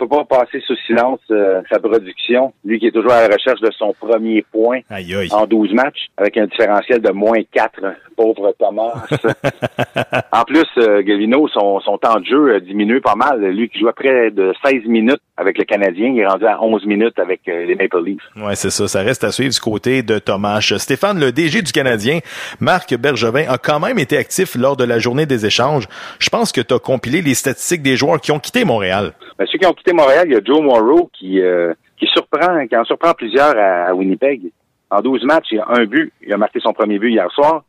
On peut pas passer sous silence euh, sa production. Lui qui est toujours à la recherche de son premier point aïe, aïe. en 12 matchs, avec un différentiel de moins 4. Pauvre Thomas. en plus, euh, Gavino, son, son temps de jeu a diminué pas mal. Lui qui jouait près de 16 minutes avec le Canadien, il est rendu à 11 minutes avec euh, les Maple Leafs. Ouais, c'est ça. Ça reste à suivre du côté de Thomas. Stéphane, le DG du Canadien, Marc Bergevin, a quand même été actif lors de la journée des échanges. Je pense que tu as compilé les statistiques des joueurs qui ont quitté Montréal. Ben, ceux qui ont quitté Montréal, il y a Joe Morrow qui, euh, qui surprend, qui en surprend plusieurs à, à Winnipeg. En 12 matchs, il a un but. Il a marqué son premier but hier soir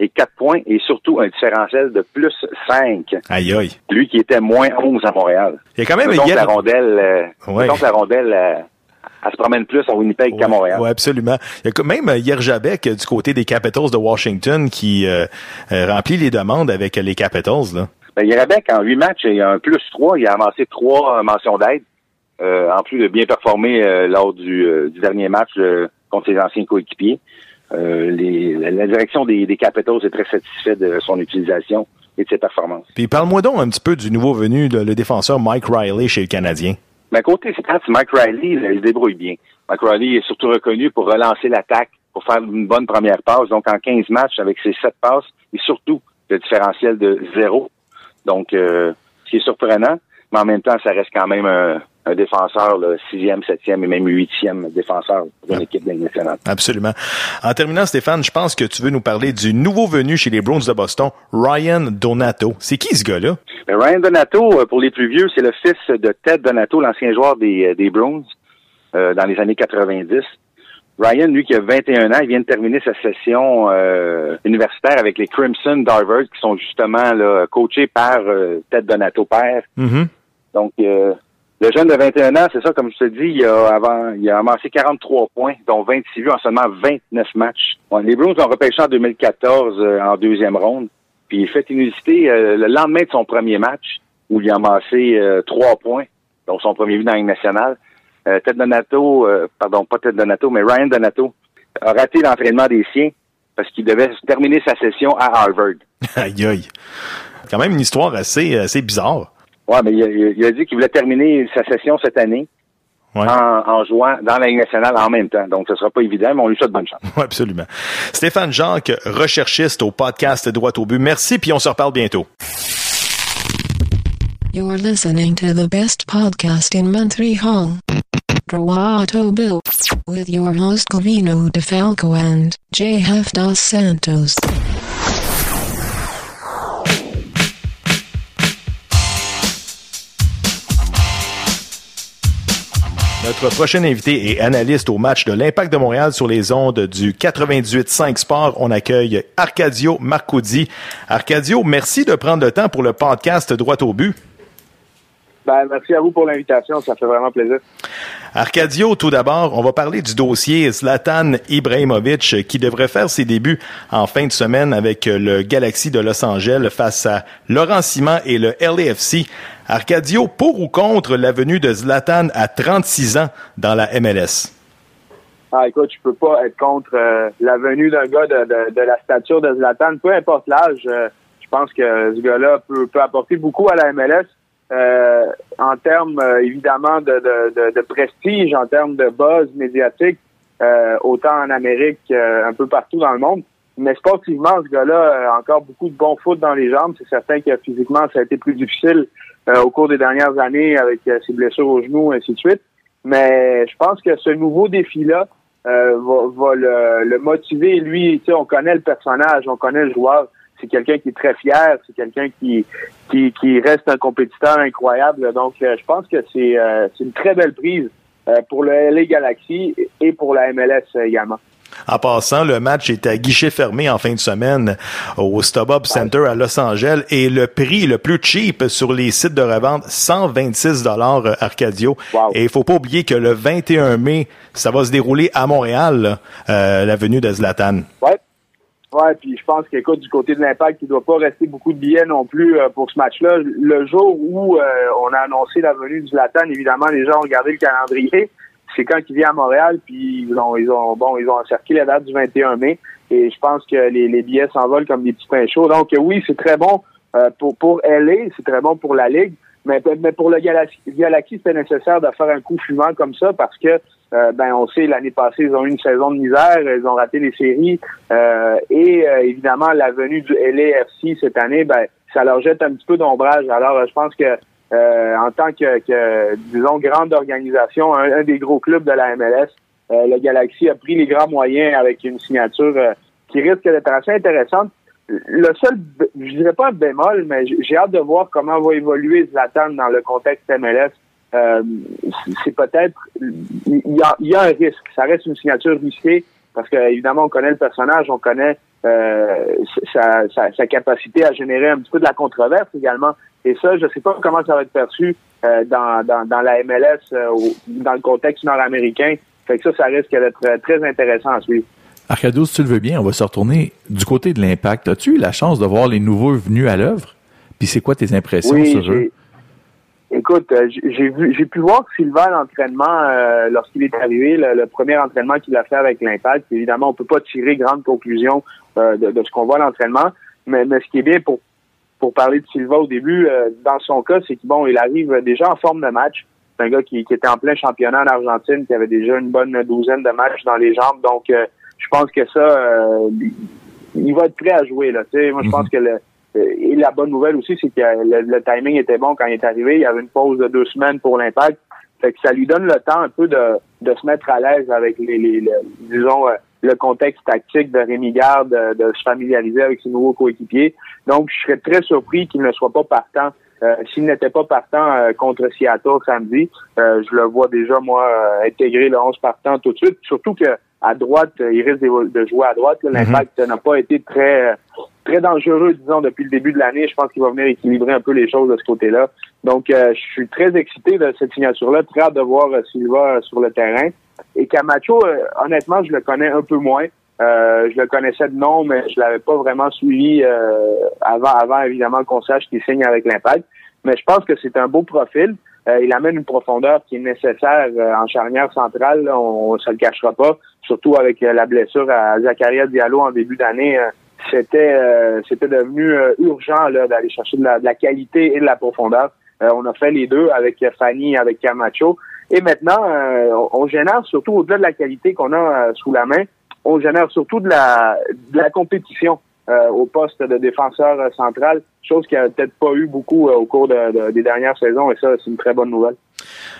et 4 points et surtout un différentiel de plus 5. Aïe aïe. Lui qui était moins 11 à Montréal. Il y a quand même donc la rondelle euh, Ouais. donc la rondelle euh, elle se promène plus à Winnipeg qu'à Montréal. Oui, absolument. Il y a quand même euh, Yerjabek euh, du côté des Capitals de Washington qui euh, euh, remplit les demandes avec les Capitals. Là. Ben, Yerabek, en 8 matchs, il a un plus 3. Il a amassé 3 mentions d'aide. Euh, en plus de bien performer euh, lors du, euh, du dernier match euh, contre ses anciens coéquipiers. Euh, les, la, direction des, des Capitals est très satisfaite de son utilisation et de ses performances. Puis parle-moi donc un petit peu du nouveau venu, le, le défenseur Mike Riley chez le Canadien. Mais côté stats, Mike Riley, il se débrouille bien. Mike Riley est surtout reconnu pour relancer l'attaque, pour faire une bonne première passe. Donc, en 15 matchs, avec ses 7 passes, et surtout le différentiel de zéro. Donc, euh, ce qui est surprenant, mais en même temps, ça reste quand même un, un défenseur, là, sixième, septième et même huitième défenseur d'une équipe de la Ligue nationale. Absolument. En terminant, Stéphane, je pense que tu veux nous parler du nouveau venu chez les Browns de Boston, Ryan Donato. C'est qui ce gars-là? Mais Ryan Donato, euh, pour les plus vieux, c'est le fils de Ted Donato, l'ancien joueur des, euh, des Browns euh, dans les années 90. Ryan, lui, qui a 21 ans, il vient de terminer sa session euh, universitaire avec les Crimson Divers, qui sont justement là, coachés par euh, Ted Donato père. Mm-hmm. Donc, euh, le jeune de 21 ans, c'est ça, comme je te dis, il a, avant, il a amassé 43 points, dont 26 buts en seulement 29 matchs. Bon, les Bruins ont repêché en 2014 euh, en deuxième ronde. Puis il fait une unité euh, le lendemain de son premier match, où il a amassé euh, 3 points, dont son premier but dans la Ligue nationale. Euh, Ted Donato, euh, pardon, pas Ted Donato, mais Ryan Donato, a raté l'entraînement des siens parce qu'il devait terminer sa session à Harvard. aïe aïe. Quand même une histoire assez, assez bizarre. Ouais, mais il a, il a dit qu'il voulait terminer sa session cette année Ouais. en, en jouant dans la Ligue nationale en même temps. Donc, ce sera pas évident, mais on lui souhaite bonne chance. Oui, absolument. Stéphane Jacques, recherchiste au podcast Droit au but. Merci, puis on se reparle bientôt. You're listening to the best podcast in Montreal. With your host Covino DeFalco and JF Dos Santos. Notre prochain invité est analyste au match de l'Impact de Montréal sur les ondes du 98.5 Sport. On accueille Arcadio Marcoudi. Arcadio, merci de prendre le temps pour le podcast Droit au but. Ben, merci à vous pour l'invitation, ça fait vraiment plaisir. Arcadio, tout d'abord, on va parler du dossier Zlatan Ibrahimovic qui devrait faire ses débuts en fin de semaine avec le Galaxy de Los Angeles face à Laurent Simon et le LAFC. Arcadio, pour ou contre la venue de Zlatan à 36 ans dans la MLS? Ah, écoute, je peux pas être contre euh, la venue d'un gars de, de, de, la stature de Zlatan, peu importe l'âge. Euh, je pense que ce gars-là peut, peut apporter beaucoup à la MLS. Euh, en termes évidemment de, de, de, prestige, en termes de buzz médiatique, autant en Amérique qu'un peu partout dans le monde. Mais sportivement, ce gars-là a encore beaucoup de bon foot dans les jambes. C'est certain que physiquement, ça a été plus difficile au cours des dernières années avec ses blessures au genou, ainsi de suite. Mais je pense que ce nouveau défi-là euh, va, le, le, motiver. Lui, on connaît le personnage, on connaît le joueur. C'est quelqu'un qui est très fier, c'est quelqu'un qui, qui, qui reste un compétiteur incroyable. Donc, euh, je pense que c'est euh, une très belle prise pour le LA Galaxy et pour la MLS également. En passant, le match était à guichet fermé en fin de semaine au StubHub Center à Los Angeles et le prix le plus cheap sur les sites de revente, 126 dollars euh, Arcadio. Et il faut pas oublier que le 21 mai, ça va se dérouler à Montréal, euh, l'avenue de Zlatan. Ouais. Ouais, puis je pense qu'écoute, du côté de l'impact, il doit pas rester beaucoup de billets non plus euh, pour ce match-là. Le jour où on a annoncé la venue de Zlatan, évidemment, les gens ont regardé le calendrier c'est quand il vient à Montréal, puis ils ont, ils ont, bon, ils ont encerclé la date du 21 mai, et je pense que les, les billets s'envolent comme des petits pains chauds. Donc oui, c'est très bon euh, pour pour LA, c'est très bon pour la ligue, mais, mais pour le Galaxy, Galaxy c'était nécessaire de faire un coup fumant comme ça parce que euh, ben on sait l'année passée ils ont eu une saison de misère, ils ont raté les séries euh, et évidemment la venue du LAFC cette année, ben ça leur jette un petit peu d'ombrage. Alors je pense que euh, en tant que, disons, grande organisation, un, des gros clubs de la MLS, euh, le Galaxy a pris les grands moyens avec une signature euh, qui risque d'être assez intéressante. Le seul, je dirais pas un bémol, mais j'ai hâte de voir comment va évoluer Zlatan dans le contexte MLS. C'est peut-être, il y a, un risque. Ça reste une signature risquée parce qu'évidemment, on connaît le personnage, on connaît sa, sa, capacité à générer un petit peu de la controverse également. Et ça, je ne sais pas comment ça va être perçu euh, dans, dans, dans, la MLS euh, ou dans le contexte nord-américain. Fait que ça, ça risque d'être euh, très intéressant à suivre. Arcadio, si tu le veux bien, on va se retourner du côté de l'impact. As-tu eu la chance de voir les nouveaux venus à l'œuvre? Puis c'est quoi tes impressions sur eux? Écoute, j'ai vu, j'ai pu voir Sylvain l'entraînement lorsqu'il est arrivé, le, premier entraînement qu'il a fait avec l'Impact. Évidemment, on peut pas tirer grande conclusion de, de, ce qu'on voit à l'entraînement, mais, mais ce qui est bien pour pour parler de Silva au début, euh, dans son cas, c'est qu'il bon, il arrive déjà en forme de match. C'est un gars qui, était en plein championnat en Argentine, qui avait déjà une bonne douzaine de matchs dans les jambes. Donc, euh, je pense que ça, euh, il va être prêt à jouer. Là, moi, je pense mhm. que le, et la bonne nouvelle aussi, c'est que le, timing était bon quand il est arrivé. Il y avait une pause de deux semaines pour l'impact. Fait que ça lui donne le temps un peu de, de se mettre à l'aise avec les, les, disons, le contexte tactique de Rémi Garde, de, se familiariser avec ses nouveaux coéquipiers. Donc, je serais très surpris qu'il ne soit pas partant. Euh, s'il n'était pas partant euh, contre Seattle samedi, euh, je le vois déjà, moi, intégrer le 11 partant tout de suite. Surtout que à droite, il risque de, jouer à droite. Mhm. L'impact n'a pas été très très dangereux, disons, depuis le début de l'année. Je pense qu'il va venir équilibrer un peu les choses de ce côté-là. Donc, je suis très excité de cette signature-là, très hâte de voir s'il va sur le terrain. Et Camacho, honnêtement, je le connais un peu moins. Euh, je le connaissais de nom, mais je l'avais pas vraiment suivi euh, avant, avant évidemment qu'on sache qu'il signe avec l'Impact. Mais je pense que c'est un beau profil. Euh, il amène une profondeur qui est nécessaire en charnière centrale. on ne se le cachera pas. Surtout avec la blessure à Zakaria Diallo en début d'année, c'était c'était devenu urgent d'aller chercher de la, qualité et de la profondeur. on a fait les deux avec Fanny, avec Camacho. Et maintenant, on, génère surtout au-delà de la qualité qu'on a sous la main, on génère surtout de la, de la compétition euh, au poste de défenseur central, chose qui a peut-être pas eu beaucoup euh, au cours des dernières saisons, et ça, c'est une très bonne nouvelle.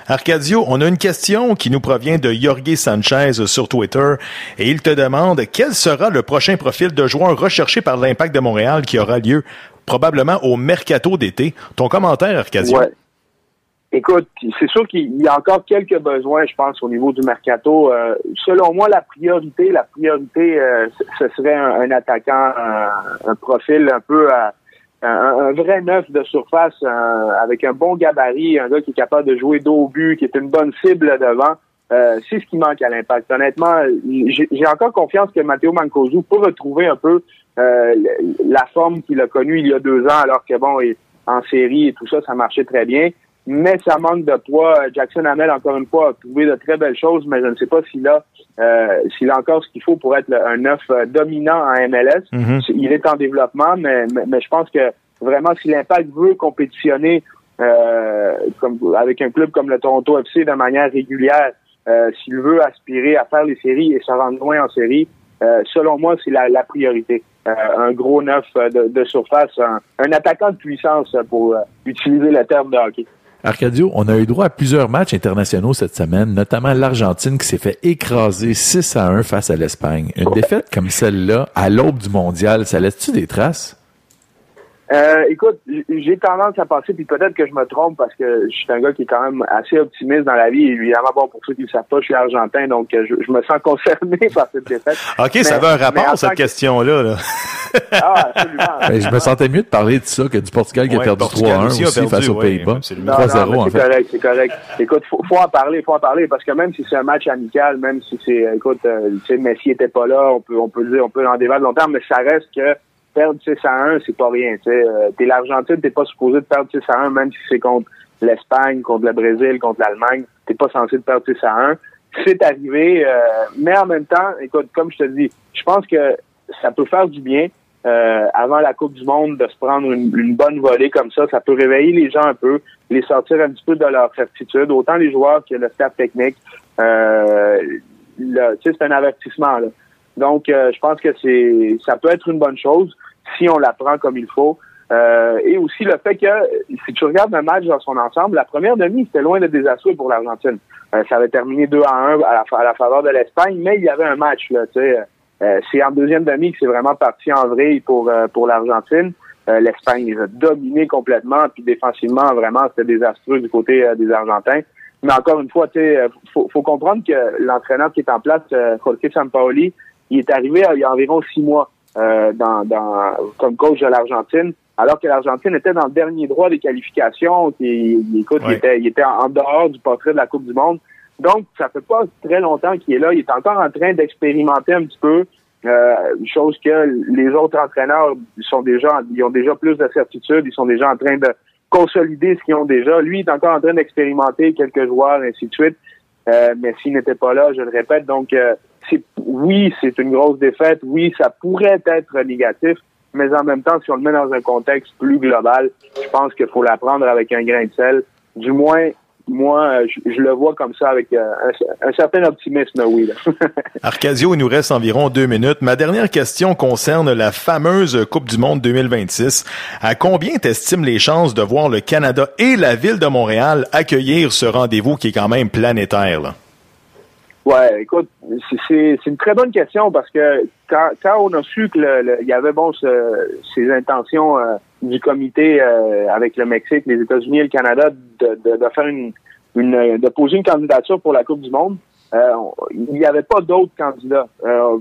Arcadio, on a une question qui nous provient de Jorge Sanchez sur Twitter et il te demande quel sera le prochain profil de joueur recherché par l'Impact de Montréal qui aura lieu probablement au mercato d'été? Ton commentaire, Arcadio? Écoute, c'est sûr qu'il y a encore quelques besoins, je pense, au niveau du mercato. Euh, selon moi, la priorité, la priorité, euh, ce serait un, attaquant, un, profil un peu, euh, un, vrai neuf de surface, avec un bon gabarit, un gars qui est capable de jouer dos au but, qui est une bonne cible devant. c'est ce qui manque à l'impact. Honnêtement, j'ai encore confiance que Matteo Mancosu peut retrouver un peu la forme qu'il a connue il y a deux ans, alors que bon, en série et tout ça, ça marchait très bien. Mais ça manque de poids. Jackson Hamel, encore une fois, a trouvé de très belles choses, mais je ne sais pas s'il a, euh, s'il a encore ce qu'il faut pour être le- un neuf euh, dominant en MLS. Mhm. Il est en développement, mais, mais, mais je pense que vraiment, si l'Impact veut compétitionner euh, comme, avec un club comme le Toronto FC de manière régulière, euh, s'il veut aspirer à faire les séries et se rendre loin en série, euh, selon moi, c'est la, la priorité. Euh, un gros neuf euh, de, de surface, un, un attaquant de puissance pour euh, utiliser le terme de hockey. Arcadio, on a eu droit à plusieurs matchs internationaux cette semaine, notamment l'Argentine qui s'est fait écraser 6 à 1 face à l'Espagne. Une défaite comme celle-là, à l'aube du mondial, ça laisse-tu des traces? Euh, écoute, j'ai tendance à penser, puis peut-être que je me trompe parce que je suis un gars qui est quand même assez optimiste dans la vie. Évidemment, bon, pour ceux qui ne le savent pas, je suis argentin, donc euh, je, je me sens concerné par cette défaite. OK, ça avait un rapport, cette que- question-là. là. Ah, absolument. Ben, je me sentais mieux de parler de ça que du Portugal qui a perdu Portugal 3-1 aussi aussi, a perdu, face aux Pays-Bas. absolument. 3-0 Non, non, en mais fait. c'est correct, c'est correct. Écoute, faut, faut en parler, faut en parler, parce que même si c'est un match amical, même si c'est, écoute, euh, tu sais, Messi était pas là, on peut, on peut le dire, on peut en débattre longtemps, mais ça reste que perdre 6 à 1, c'est pas rien, tu. Euh, t'es l'Argentine, t'es pas supposé de perdre 6 à 1, même si c'est contre l'Espagne, contre le Brésil, contre l'Allemagne, t'es pas censé de perdre 6 à 1. C'est arrivé, euh, mais en même temps, écoute, comme je te dis, je pense que ça peut faire du bien. euh, avant la Coupe du Monde, de se prendre une, une bonne volée comme ça, ça peut réveiller les gens un peu, les sortir un petit peu de leur certitude, autant les joueurs que le staff technique. Euh, c'est un avertissement. Là. Donc, euh, je pense que c'est, ça peut être une bonne chose si on la prend comme il faut. Euh, et aussi le fait que, si tu regardes un match dans son ensemble, la première demi, c'était loin d'être désastreux pour l'Argentine. Euh, ça avait terminé 2 à 1 à la, à la faveur de l'Espagne, mais il y avait un match. Là, sais. Euh, c'est en deuxième demi que c'est vraiment parti en vrille pour, euh, pour l'Argentine. Euh, L'Espagne les a dominés complètement, puis défensivement, vraiment, c'était désastreux du côté euh, des Argentins. Mais encore une fois, euh, faut, faut comprendre que l'entraîneur qui est en place, euh, Jorge Sampaoli, il est arrivé euh, il y a environ six mois euh, dans, dans, comme coach de l'Argentine, alors que l'Argentine était dans le dernier droit des qualifications, qui, il, écoute, il était, il était en, en dehors du portrait de la Coupe du Monde. Donc, ça fait pas très longtemps qu'il est là. Il est encore en train d'expérimenter un petit peu, euh, chose que les autres entraîneurs sont déjà, ils ont déjà plus de certitude, ils sont déjà en train de consolider ce qu'ils ont déjà. Lui, il est encore en train d'expérimenter quelques joueurs, ainsi de suite. Euh, mais s'il n'était pas là, je le répète, donc euh, oui, c'est une grosse défaite. Oui, ça pourrait être négatif, mais en même temps, si on le met dans un contexte plus global, je pense qu'il faut la prendre avec un grain de sel. Du moins, moi, je, le vois comme ça avec euh, un, un certain optimisme, oui. là. Arcadio, il nous reste environ deux minutes. Ma dernière question concerne la fameuse Coupe du Monde 2026. À combien t'estimes les chances de voir le Canada et la ville de Montréal accueillir ce rendez-vous qui est quand même planétaire? Là? Ouais, écoute, c'est- une très bonne question parce que quand, quand on a su que le, le- il y avait bon ce- ces intentions euh, du comité euh, avec le Mexique, les États-Unis et le Canada de, de, de faire une, une de poser une candidature pour la Coupe du Monde, euh, il n'y avait pas d'autres candidats. Euh,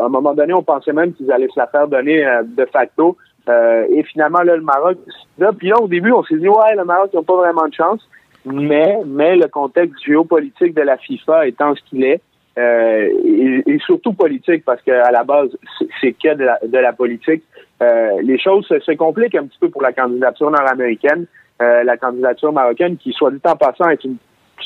à un moment donné, on pensait même qu'ils allaient se la faire donner euh, de facto. Euh, et finalement, là, le Maroc, là, puis là, au début, on s'est dit, ouais, le Maroc n'a pas vraiment de chance. Mais, mais le contexte géopolitique de la FIFA étant ce qu'il est, euh, et, surtout politique, parce qu'à la base, c'est- c'est que de la, de la politique, euh, les choses se, se compliquent un petit peu pour la candidature nord-américaine. Euh, la candidature marocaine, qui, soit dit en passant, est une,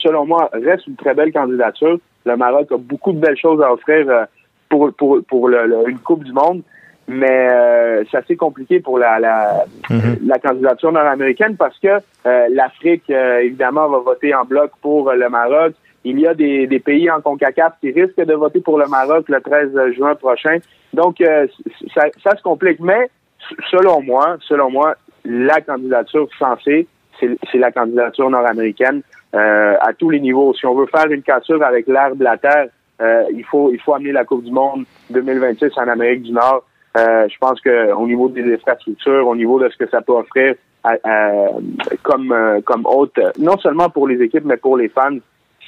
selon moi, reste une très belle candidature. Le Maroc a beaucoup de belles choses à offrir euh, pour, pour, pour le- le- une Coupe du Monde mais euh, c'est assez compliqué pour la, la, la candidature nord-américaine parce que euh, l'Afrique, euh, évidemment, va voter en bloc pour euh, le Maroc. Il y a des, des pays en CONCACAF qui risquent de voter pour le Maroc le 13 juin prochain. Donc, euh, ça, ça se complique. Mais selon moi, selon moi, la candidature censée, c'est c'est la candidature nord-américaine euh, à tous les niveaux. Si on veut faire une cassure avec l'air de la terre, euh, il faut il faut amener la Coupe du Monde 2026 en Amérique du Nord. Euh, je pense que au niveau des infrastructures, au niveau de ce que ça peut offrir comme euh, comme hôte, non seulement pour les équipes mais pour les fans,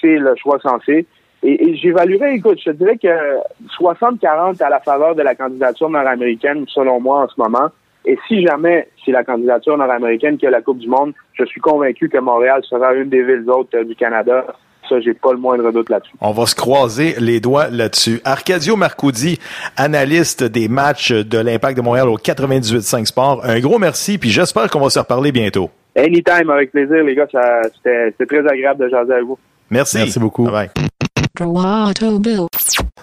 c'est le choix sensé. Et, et j'évaluerais, écoute, je dirais que 60-40 à la faveur de la candidature nord-américaine, selon moi, en ce moment. Et si jamais c'est la candidature nord-américaine qui a la Coupe du Monde, je suis convaincu que Montréal sera une des villes autres euh, du Canada. Ça, j'ai pas le moindre doute là-dessus. On va se croiser les doigts là-dessus. Arcadio Marcoudi, analyste des matchs de l'Impact de Montréal au 98.5 Sport. Un gros merci, puis j'espère qu'on va se reparler bientôt. Anytime, avec plaisir, les gars. C'était très agréable de jaser avec vous. Merci. Merci beaucoup. Bye.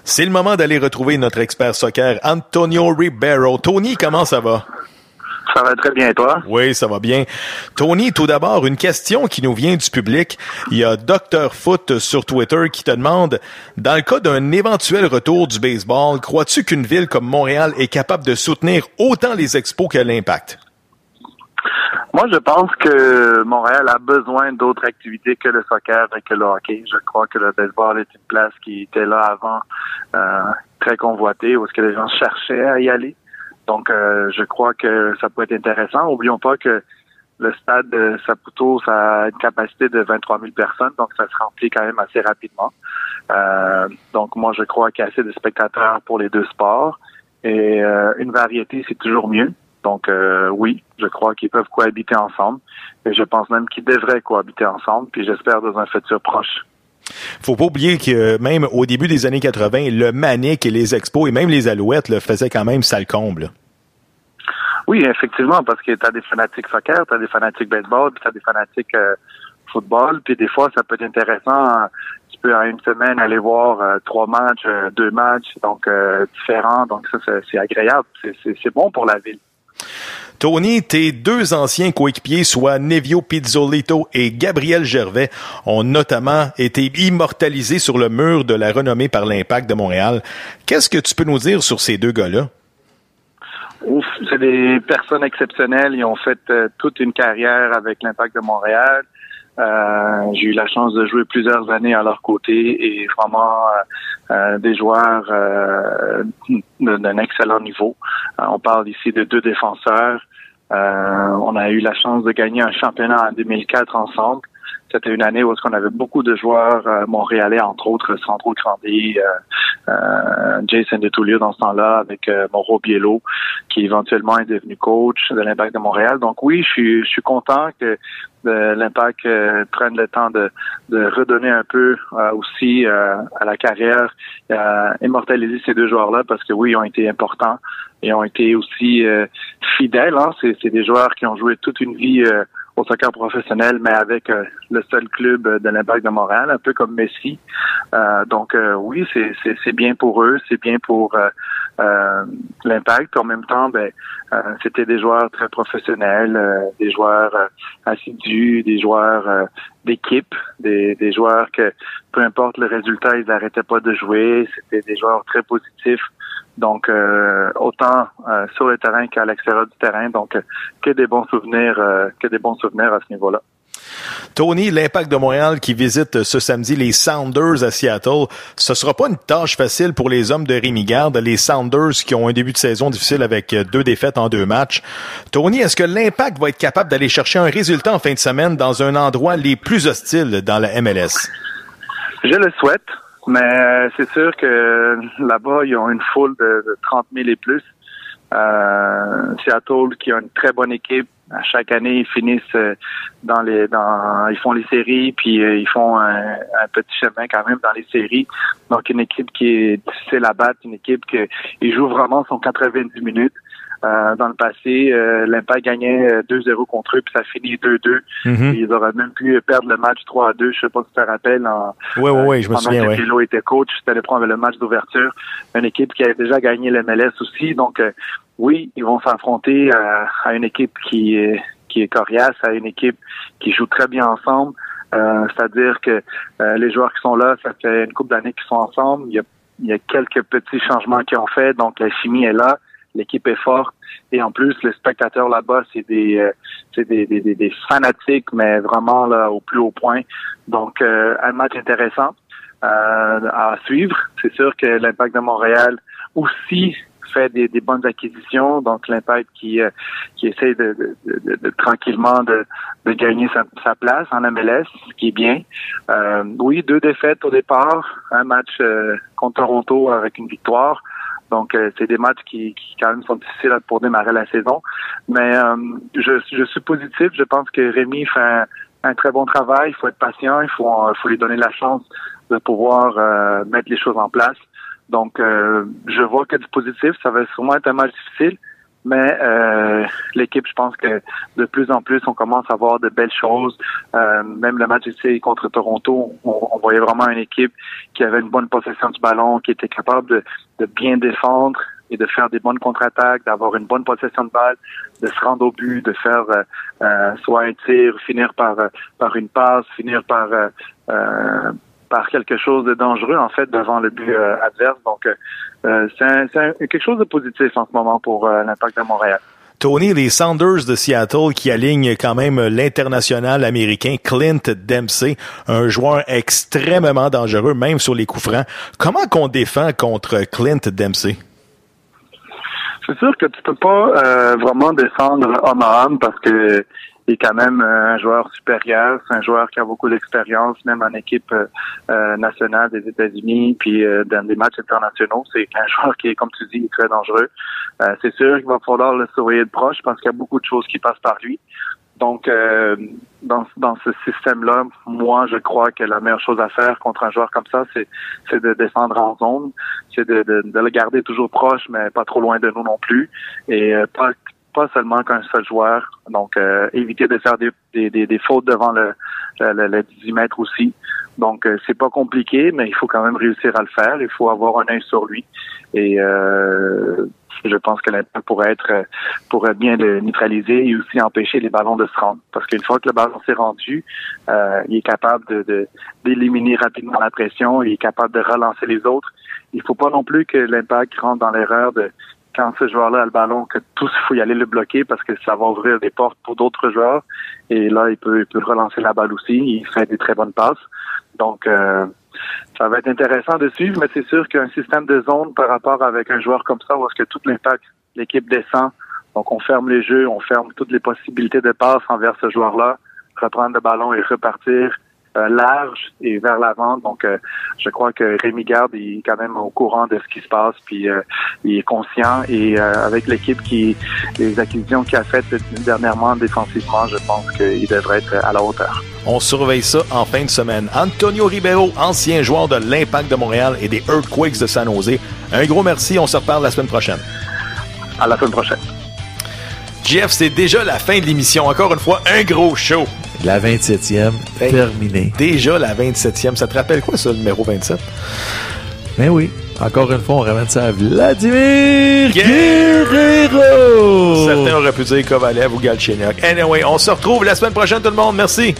C'est le moment d'aller retrouver notre expert soccer, Antonio Ribeiro. Tony, comment ça va? Ça va très bien, toi? Oui, ça va bien. Tony, tout d'abord, une question qui nous vient du public. Il y a Dr. Foot sur Twitter qui te demande, dans le cas d'un éventuel retour du baseball, crois-tu qu'une ville comme Montréal est capable de soutenir autant les expos que l'impact? Moi, je pense que Montréal a besoin d'autres activités que le soccer et que le hockey. Je crois que le baseball est une place qui était là avant, euh, très convoitée, où est-ce que les gens cherchaient à y aller. Donc, euh, je crois que ça peut être intéressant. Oublions pas que le stade de Saputo, ça a une capacité de 23 000 personnes, donc ça se remplit quand même assez rapidement. Euh, donc, moi, je crois qu'il y a assez de spectateurs pour les deux sports. Et euh, une variété, c'est toujours mieux. Donc, euh, oui, je crois qu'ils peuvent cohabiter ensemble. Et je pense même qu'ils devraient cohabiter ensemble. Puis j'espère dans un futur proche. Faut pas oublier que même au début des années 80, le Manic et les expos et même les Alouettes le faisaient quand même sale comble. Oui, effectivement, parce que tu as des fanatiques soccer, tu as des fanatiques baseball, puis tu as des fanatiques euh, football. Puis des fois, ça peut être intéressant. euh, Tu peux en une semaine aller voir euh, trois matchs, euh, deux matchs, donc différents. Donc ça, c'est- agréable. C'est bon pour la ville. Tony, tes deux anciens coéquipiers, soit Nevio Pizzolito et Gabriel Gervais, ont notamment été immortalisés sur le mur de la renommée par l'Impact de Montréal. Qu'est-ce que tu peux nous dire sur ces deux gars-là? Ouf, c'est des personnes exceptionnelles. Ils ont fait euh, toute une carrière avec l'Impact de Montréal. Euh, J'ai eu la chance de jouer plusieurs années à leur côté et vraiment euh, euh, des joueurs euh, d'un excellent niveau. Euh, on parle ici de deux défenseurs. Euh, on a eu la chance de gagner un championnat en 2004 ensemble. C'était une année où on avait beaucoup de joueurs euh, montréalais, entre autres Sandro Grandy, euh, euh, Jason DeTullio dans ce temps-là, avec euh, Mauro Biello, qui éventuellement est devenu coach de l'Impact de Montréal. Donc oui, je suis, je suis content que l'Impact euh, prenne le temps de, de redonner un peu euh, aussi euh, à la carrière, immortaliser ces deux joueurs-là, parce que oui, ils ont été importants et ont été aussi fidèles. Hein. C'est, des joueurs qui ont joué toute une vie au soccer professionnel, mais avec euh, le seul club de l'Impact de Montréal, un peu comme Messi. Euh, donc euh, oui, c'est, bien pour eux, c'est bien pour euh, euh, l'Impact. En même temps, ben, c'était des joueurs très professionnels, des joueurs assidus, des joueurs d'équipe, des, des joueurs que peu importe le résultat, ils n'arrêtaient pas de jouer. C'était des joueurs très positifs. Donc, euh, autant euh, sur le terrain qu'à l'extérieur du terrain. Donc, euh, que des bons souvenirs, euh, que des bons souvenirs à ce niveau-là. Tony, l'Impact de Montréal qui visite ce samedi les Sounders à Seattle, ce sera pas une tâche facile pour les hommes de Rémi Garde, les Sounders qui ont un début de saison difficile avec euh, deux défaites en deux matchs. Tony, est-ce que l'Impact va être capable d'aller chercher un résultat en fin de semaine dans un endroit les plus hostiles dans la MLS? Je le souhaite, mais euh, c'est sûr que là-bas, ils ont une foule de, de 30 000 et plus. Euh, Seattle, qui a une très bonne équipe, à chaque année, ils finissent euh, dans les, dans, ils font les séries, puis euh, ils font un, un petit chemin quand même dans les séries. Donc, une équipe qui est difficile à battre, une équipe qui joue vraiment son 90 minutes. Euh, dans le passé, euh, l'Impact gagnait euh, 2-0 contre eux, puis ça finit 2-2. Mhm. Ils auraient même pu perdre le match 3-2. Je sais pas si tu te rappelles. En, Oui, oui, oui, je me pendant souviens, que oui. Pilot était coach, c'était prendre le match d'ouverture. Une équipe qui avait déjà gagné le MLS aussi. Donc, euh, oui, ils vont s'affronter à, à une équipe qui est, qui est coriace, à une équipe qui joue très bien ensemble. Euh, C'est-à-dire que euh, les joueurs qui sont là, ça fait une couple d'années qu'ils sont ensemble. Il y, a, il y a quelques petits changements qu'ils ont fait, donc la chimie est là, l'équipe est forte. Et en plus, les spectateurs là-bas, c'est des, euh, c'est des, des, des, fanatiques, mais vraiment là au plus haut point. Donc, euh, un match intéressant euh, à suivre. C'est sûr que l'Impact de Montréal aussi fait des, des bonnes acquisitions. Donc, l'Impact qui euh, qui essaie de, de, de- de- tranquillement de, de gagner sa, sa place en MLS, ce qui est bien. Euh, oui, deux défaites au départ, un match euh, contre Toronto avec une victoire. Donc, euh, c'est des matchs qui, qui quand même sont difficiles pour démarrer la saison. Mais euh, je, je suis positif. Je pense que Rémi fait un, un très bon travail. Il faut être patient. Il faut, euh, faut lui donner la chance de pouvoir euh, mettre les choses en place. Donc, euh, je vois que du positif. Ça va sûrement être un match difficile. Mais euh, l'équipe, je pense que de plus en plus, on commence à voir de belles choses. Euh, même le match ici contre Toronto, on, voyait vraiment une équipe qui avait une bonne possession du ballon, qui était capable de, de bien défendre et de faire des bonnes contre-attaques, d'avoir une bonne possession de balle, de se rendre au but, de faire euh, euh soit un tir, finir par euh, par une passe, finir par euh, par quelque chose de dangereux en fait devant le but adverse. Donc c'est quelque chose de positif en ce moment pour l'impact de Montréal. Tony, les Sounders de Seattle qui alignent quand même l'international américain Clint Dempsey, un joueur extrêmement dangereux, même sur les coups francs. Comment qu'on défend contre Clint Dempsey? C'est sûr que tu peux pas euh, vraiment descendre homme à homme parce que il est quand même euh, un joueur supérieur. C'est un joueur qui a beaucoup d'expérience, même en équipe euh, nationale des États-Unis, puis dans des matchs internationaux. C'est un joueur qui est, comme tu dis, très dangereux. c'est sûr qu'il va falloir le surveiller de proche parce qu'il y a beaucoup de choses qui passent par lui. Donc, euh, dans, dans ce système-là, moi, je crois que la meilleure chose à faire contre un joueur comme ça, c'est, de descendre en zone, c'est de, de, de, le garder toujours proche, mais pas trop loin de nous non plus, et euh, pas pas seulement qu'un seul joueur. Donc, euh, éviter de faire des, des, des, fautes devant le, le, le 18 mètres aussi. Donc, euh, c'est pas compliqué, mais il faut quand même réussir à le faire. Il faut avoir un œil sur lui. Et euh, je pense que l'impact pourrait être pourrait bien le neutraliser et aussi empêcher les ballons de se rendre. Parce qu'une fois que le ballon s'est rendu, il est capable de d'éliminer rapidement la pression, il est capable de relancer les autres. Il faut pas non plus que l'impact rentre dans l'erreur de quand ce joueur-là a le ballon, que tous, il faut y aller le bloquer parce que ça va ouvrir des portes pour d'autres joueurs. Et là, il peut, il peut relancer la balle aussi. Il fait des très bonnes passes. Donc, euh, ça va être intéressant de suivre, mais c'est sûr qu'un système de zone par rapport avec un joueur comme ça, où est-ce que tout l'impact, l'équipe descend, donc on ferme les jeux, on ferme toutes les possibilités de passe envers ce joueur-là, reprendre le ballon et repartir large et vers l'avant. Donc, euh, je crois que Rémi Garde est quand même au courant de ce qui se passe, puis euh, il est conscient. Et avec l'équipe qui, les acquisitions qu'il a faites dernièrement défensivement, je pense qu'il devrait être à la hauteur. On surveille ça en fin de semaine. Antonio Ribeiro, ancien joueur de l'Impact de Montréal et des Earthquakes de San Jose. Un gros merci. On se reparle la semaine prochaine. À la semaine prochaine. Jeff, c'est déjà la fin de l'émission. Encore une fois, un gros show. La 27e, terminée. Déjà la 27e. Ça te rappelle quoi, ça, le numéro 27? Ben oui. Encore une fois, on ramène ça à Vladimir Guerrero. Certains auraient pu dire Kovalev ou Galchenyuk. Anyway, on se retrouve la semaine prochaine, tout le monde. Merci.